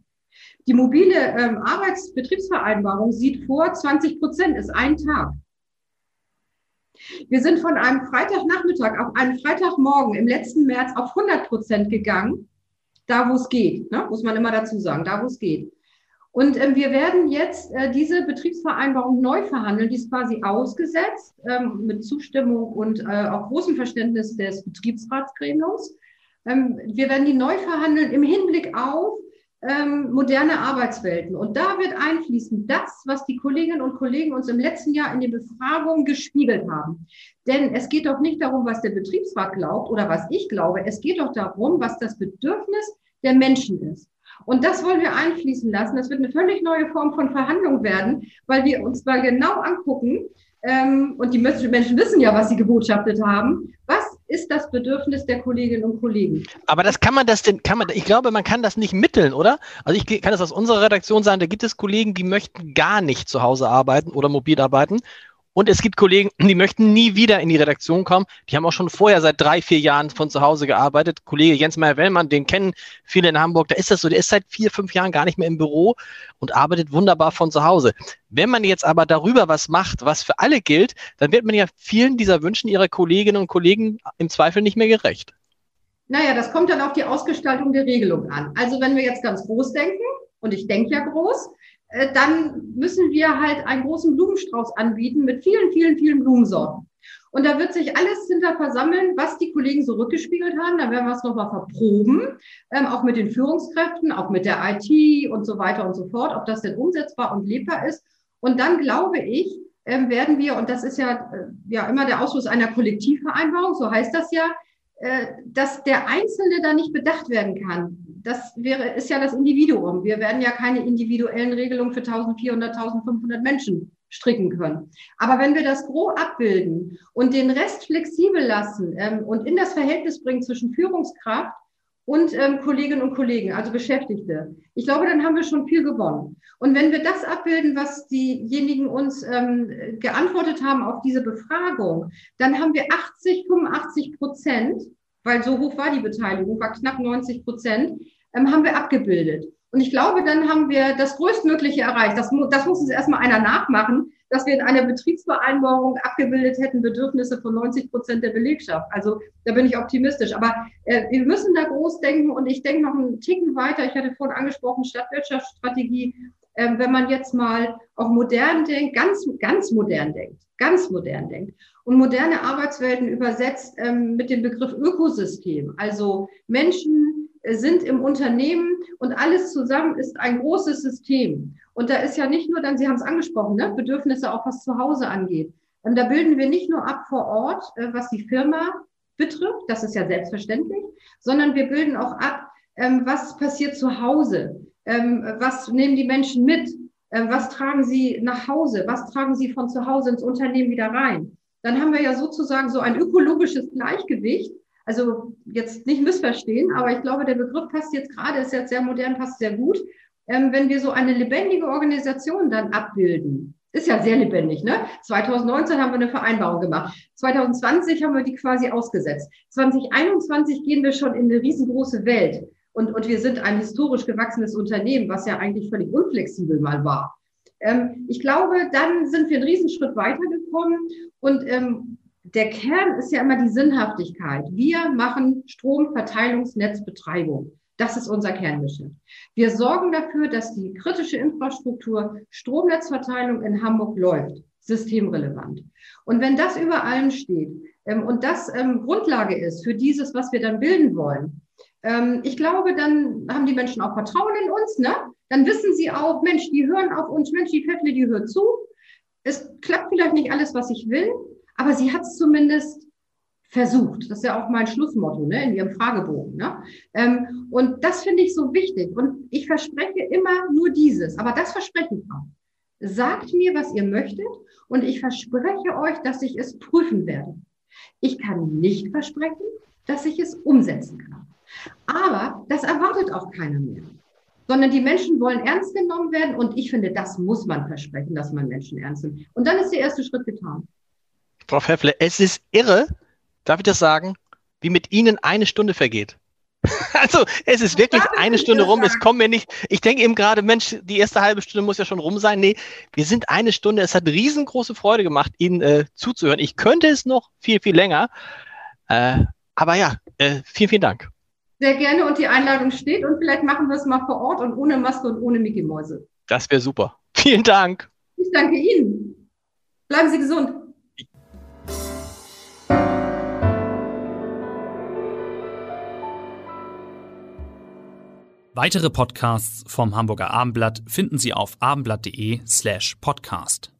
Die mobile ähm, Arbeitsbetriebsvereinbarung sieht vor, 20 Prozent ist ein Tag. Wir sind von einem Freitagnachmittag auf einen Freitagmorgen im letzten März auf 100 Prozent gegangen, da wo es geht, ne? muss man immer dazu sagen, da wo es geht. Und äh, wir werden jetzt äh, diese Betriebsvereinbarung neu verhandeln. Die ist quasi ausgesetzt ähm, mit Zustimmung und äh, auch großem Verständnis des Betriebsratsgremiums. Ähm, wir werden die neu verhandeln im Hinblick auf ähm, moderne Arbeitswelten. Und da wird einfließen das, was die Kolleginnen und Kollegen uns im letzten Jahr in den Befragungen gespiegelt haben. Denn es geht doch nicht darum, was der Betriebsrat glaubt oder was ich glaube. Es geht doch darum, was das Bedürfnis der Menschen ist. Und das wollen wir einfließen lassen. Das wird eine völlig neue Form von Verhandlung werden, weil wir uns mal genau angucken, ähm, und die Menschen wissen ja, was sie gebotschaftet haben, was ist das Bedürfnis der Kolleginnen und Kollegen. Aber das kann man das denn, kann man, ich glaube, man kann das nicht mitteln, oder? Also ich kann das aus unserer Redaktion sagen, da gibt es Kollegen, die möchten gar nicht zu Hause arbeiten oder mobil arbeiten und es gibt Kollegen, die möchten nie wieder in die Redaktion kommen. Die haben auch schon vorher seit drei, vier Jahren von zu Hause gearbeitet. Kollege Jens Meyer-Wellmann, den kennen viele in Hamburg. Da ist das so, der ist seit vier, fünf Jahren gar nicht mehr im Büro und arbeitet wunderbar von zu Hause. Wenn man jetzt aber darüber was macht, was für alle gilt, dann wird man ja vielen dieser Wünschen ihrer Kolleginnen und Kollegen im Zweifel nicht mehr gerecht. Naja, das kommt dann auf die Ausgestaltung der Regelung an. Also wenn wir jetzt ganz groß denken, und ich denke ja groß, dann müssen wir halt einen großen Blumenstrauß anbieten mit vielen, vielen, vielen Blumensorten. Und da wird sich alles hinter versammeln, was die Kollegen so rückgespiegelt haben. Da werden wir es nochmal verproben, ähm, auch mit den Führungskräften, auch mit der IT und so weiter und so fort, ob das denn umsetzbar und lebbar ist. Und dann glaube ich, ähm, werden wir, und das ist ja, äh, ja immer der Ausschluss einer Kollektivvereinbarung, so heißt das ja, äh, dass der Einzelne da nicht bedacht werden kann. Das wäre, ist ja das Individuum. Wir werden ja keine individuellen Regelungen für 1400, 1500 Menschen stricken können. Aber wenn wir das grob abbilden und den Rest flexibel lassen ähm, und in das Verhältnis bringen zwischen Führungskraft und ähm, Kolleginnen und Kollegen, also Beschäftigte, ich glaube, dann haben wir schon viel gewonnen. Und wenn wir das abbilden, was diejenigen uns ähm, geantwortet haben auf diese Befragung, dann haben wir 80, 85 Prozent, weil so hoch war die Beteiligung, war knapp 90 Prozent, ähm, haben wir abgebildet. Und ich glaube, dann haben wir das Größtmögliche erreicht. Das, das muss uns erstmal einer nachmachen, dass wir in einer Betriebsvereinbarung abgebildet hätten Bedürfnisse von 90 Prozent der Belegschaft. Also da bin ich optimistisch. Aber äh, wir müssen da groß denken und ich denke noch einen Ticken weiter. Ich hatte vorhin angesprochen, Stadtwirtschaftsstrategie. Ähm, wenn man jetzt mal auch modern denkt, ganz, ganz modern denkt, ganz modern denkt und moderne Arbeitswelten übersetzt ähm, mit dem Begriff Ökosystem. Also Menschen äh, sind im Unternehmen und alles zusammen ist ein großes System. Und da ist ja nicht nur dann, Sie haben es angesprochen, ne, Bedürfnisse auch was zu Hause angeht. Ähm, da bilden wir nicht nur ab vor Ort, äh, was die Firma betrifft, das ist ja selbstverständlich, sondern wir bilden auch ab, ähm, was passiert zu Hause, was nehmen die Menschen mit, äh, was tragen sie nach Hause, was tragen sie von zu Hause ins Unternehmen wieder rein. Dann haben wir ja sozusagen so ein ökologisches Gleichgewicht, also jetzt nicht missverstehen, aber ich glaube, der Begriff passt jetzt gerade, ist jetzt sehr modern, passt sehr gut. Ähm, wenn wir so eine lebendige Organisation dann abbilden, ist ja sehr lebendig, ne? 2019 haben wir eine Vereinbarung gemacht. 2020 haben wir die quasi ausgesetzt. 2021 gehen wir schon in eine riesengroße Welt. Und, und wir sind ein historisch gewachsenes Unternehmen, was ja eigentlich völlig unflexibel mal war. Ähm, ich glaube, dann sind wir einen Riesenschritt weitergekommen. Und ähm, der Kern ist ja immer die Sinnhaftigkeit. Wir machen Stromverteilungsnetzbetreibung. Das ist unser Kerngeschäft. Wir sorgen dafür, dass die kritische Infrastruktur Stromnetzverteilung in Hamburg läuft, systemrelevant. Und wenn das über allem steht ähm, und das ähm, Grundlage ist für dieses, was wir dann bilden wollen, ähm, ich glaube, dann haben die Menschen auch Vertrauen in uns. Ne? Dann wissen sie auch, Mensch, die hören auf uns, Mensch, die Fettle, die hört zu. Es klappt vielleicht nicht alles, was ich will, aber sie hat es zumindest versucht. Das ist ja auch mein Schlussmotto ne, in Ihrem Fragebogen. Ne? Ähm, und das finde ich so wichtig. Und ich verspreche immer nur dieses, aber das verspreche ich auch. Sagt mir, was ihr möchtet und ich verspreche euch, dass ich es prüfen werde. Ich kann nicht versprechen, dass ich es umsetzen kann. Aber das erwartet auch keiner mehr. Sondern die Menschen wollen ernst genommen werden und ich finde, das muss man versprechen, dass man Menschen ernst nimmt. Und dann ist der erste Schritt getan. Frau Pfeffle, es ist irre, darf ich das sagen, wie mit Ihnen eine Stunde vergeht. Also es ist wirklich eine Stunde rum, es kommt mir nicht, ich denke eben gerade, Mensch, die erste halbe Stunde muss ja schon rum sein. Nee, wir sind eine Stunde, es hat riesengroße Freude gemacht, Ihnen äh, zuzuhören. Ich könnte es noch viel, viel länger, äh, aber ja, äh, vielen, vielen Dank. Sehr gerne und die Einladung steht und vielleicht machen wir es mal vor Ort und ohne Maske und ohne Mickey Mäuse. Das wäre super. Vielen Dank. Ich danke Ihnen. Bleiben Sie gesund. Weitere Podcasts vom Hamburger Abendblatt finden Sie auf abendblatt.de slash podcast.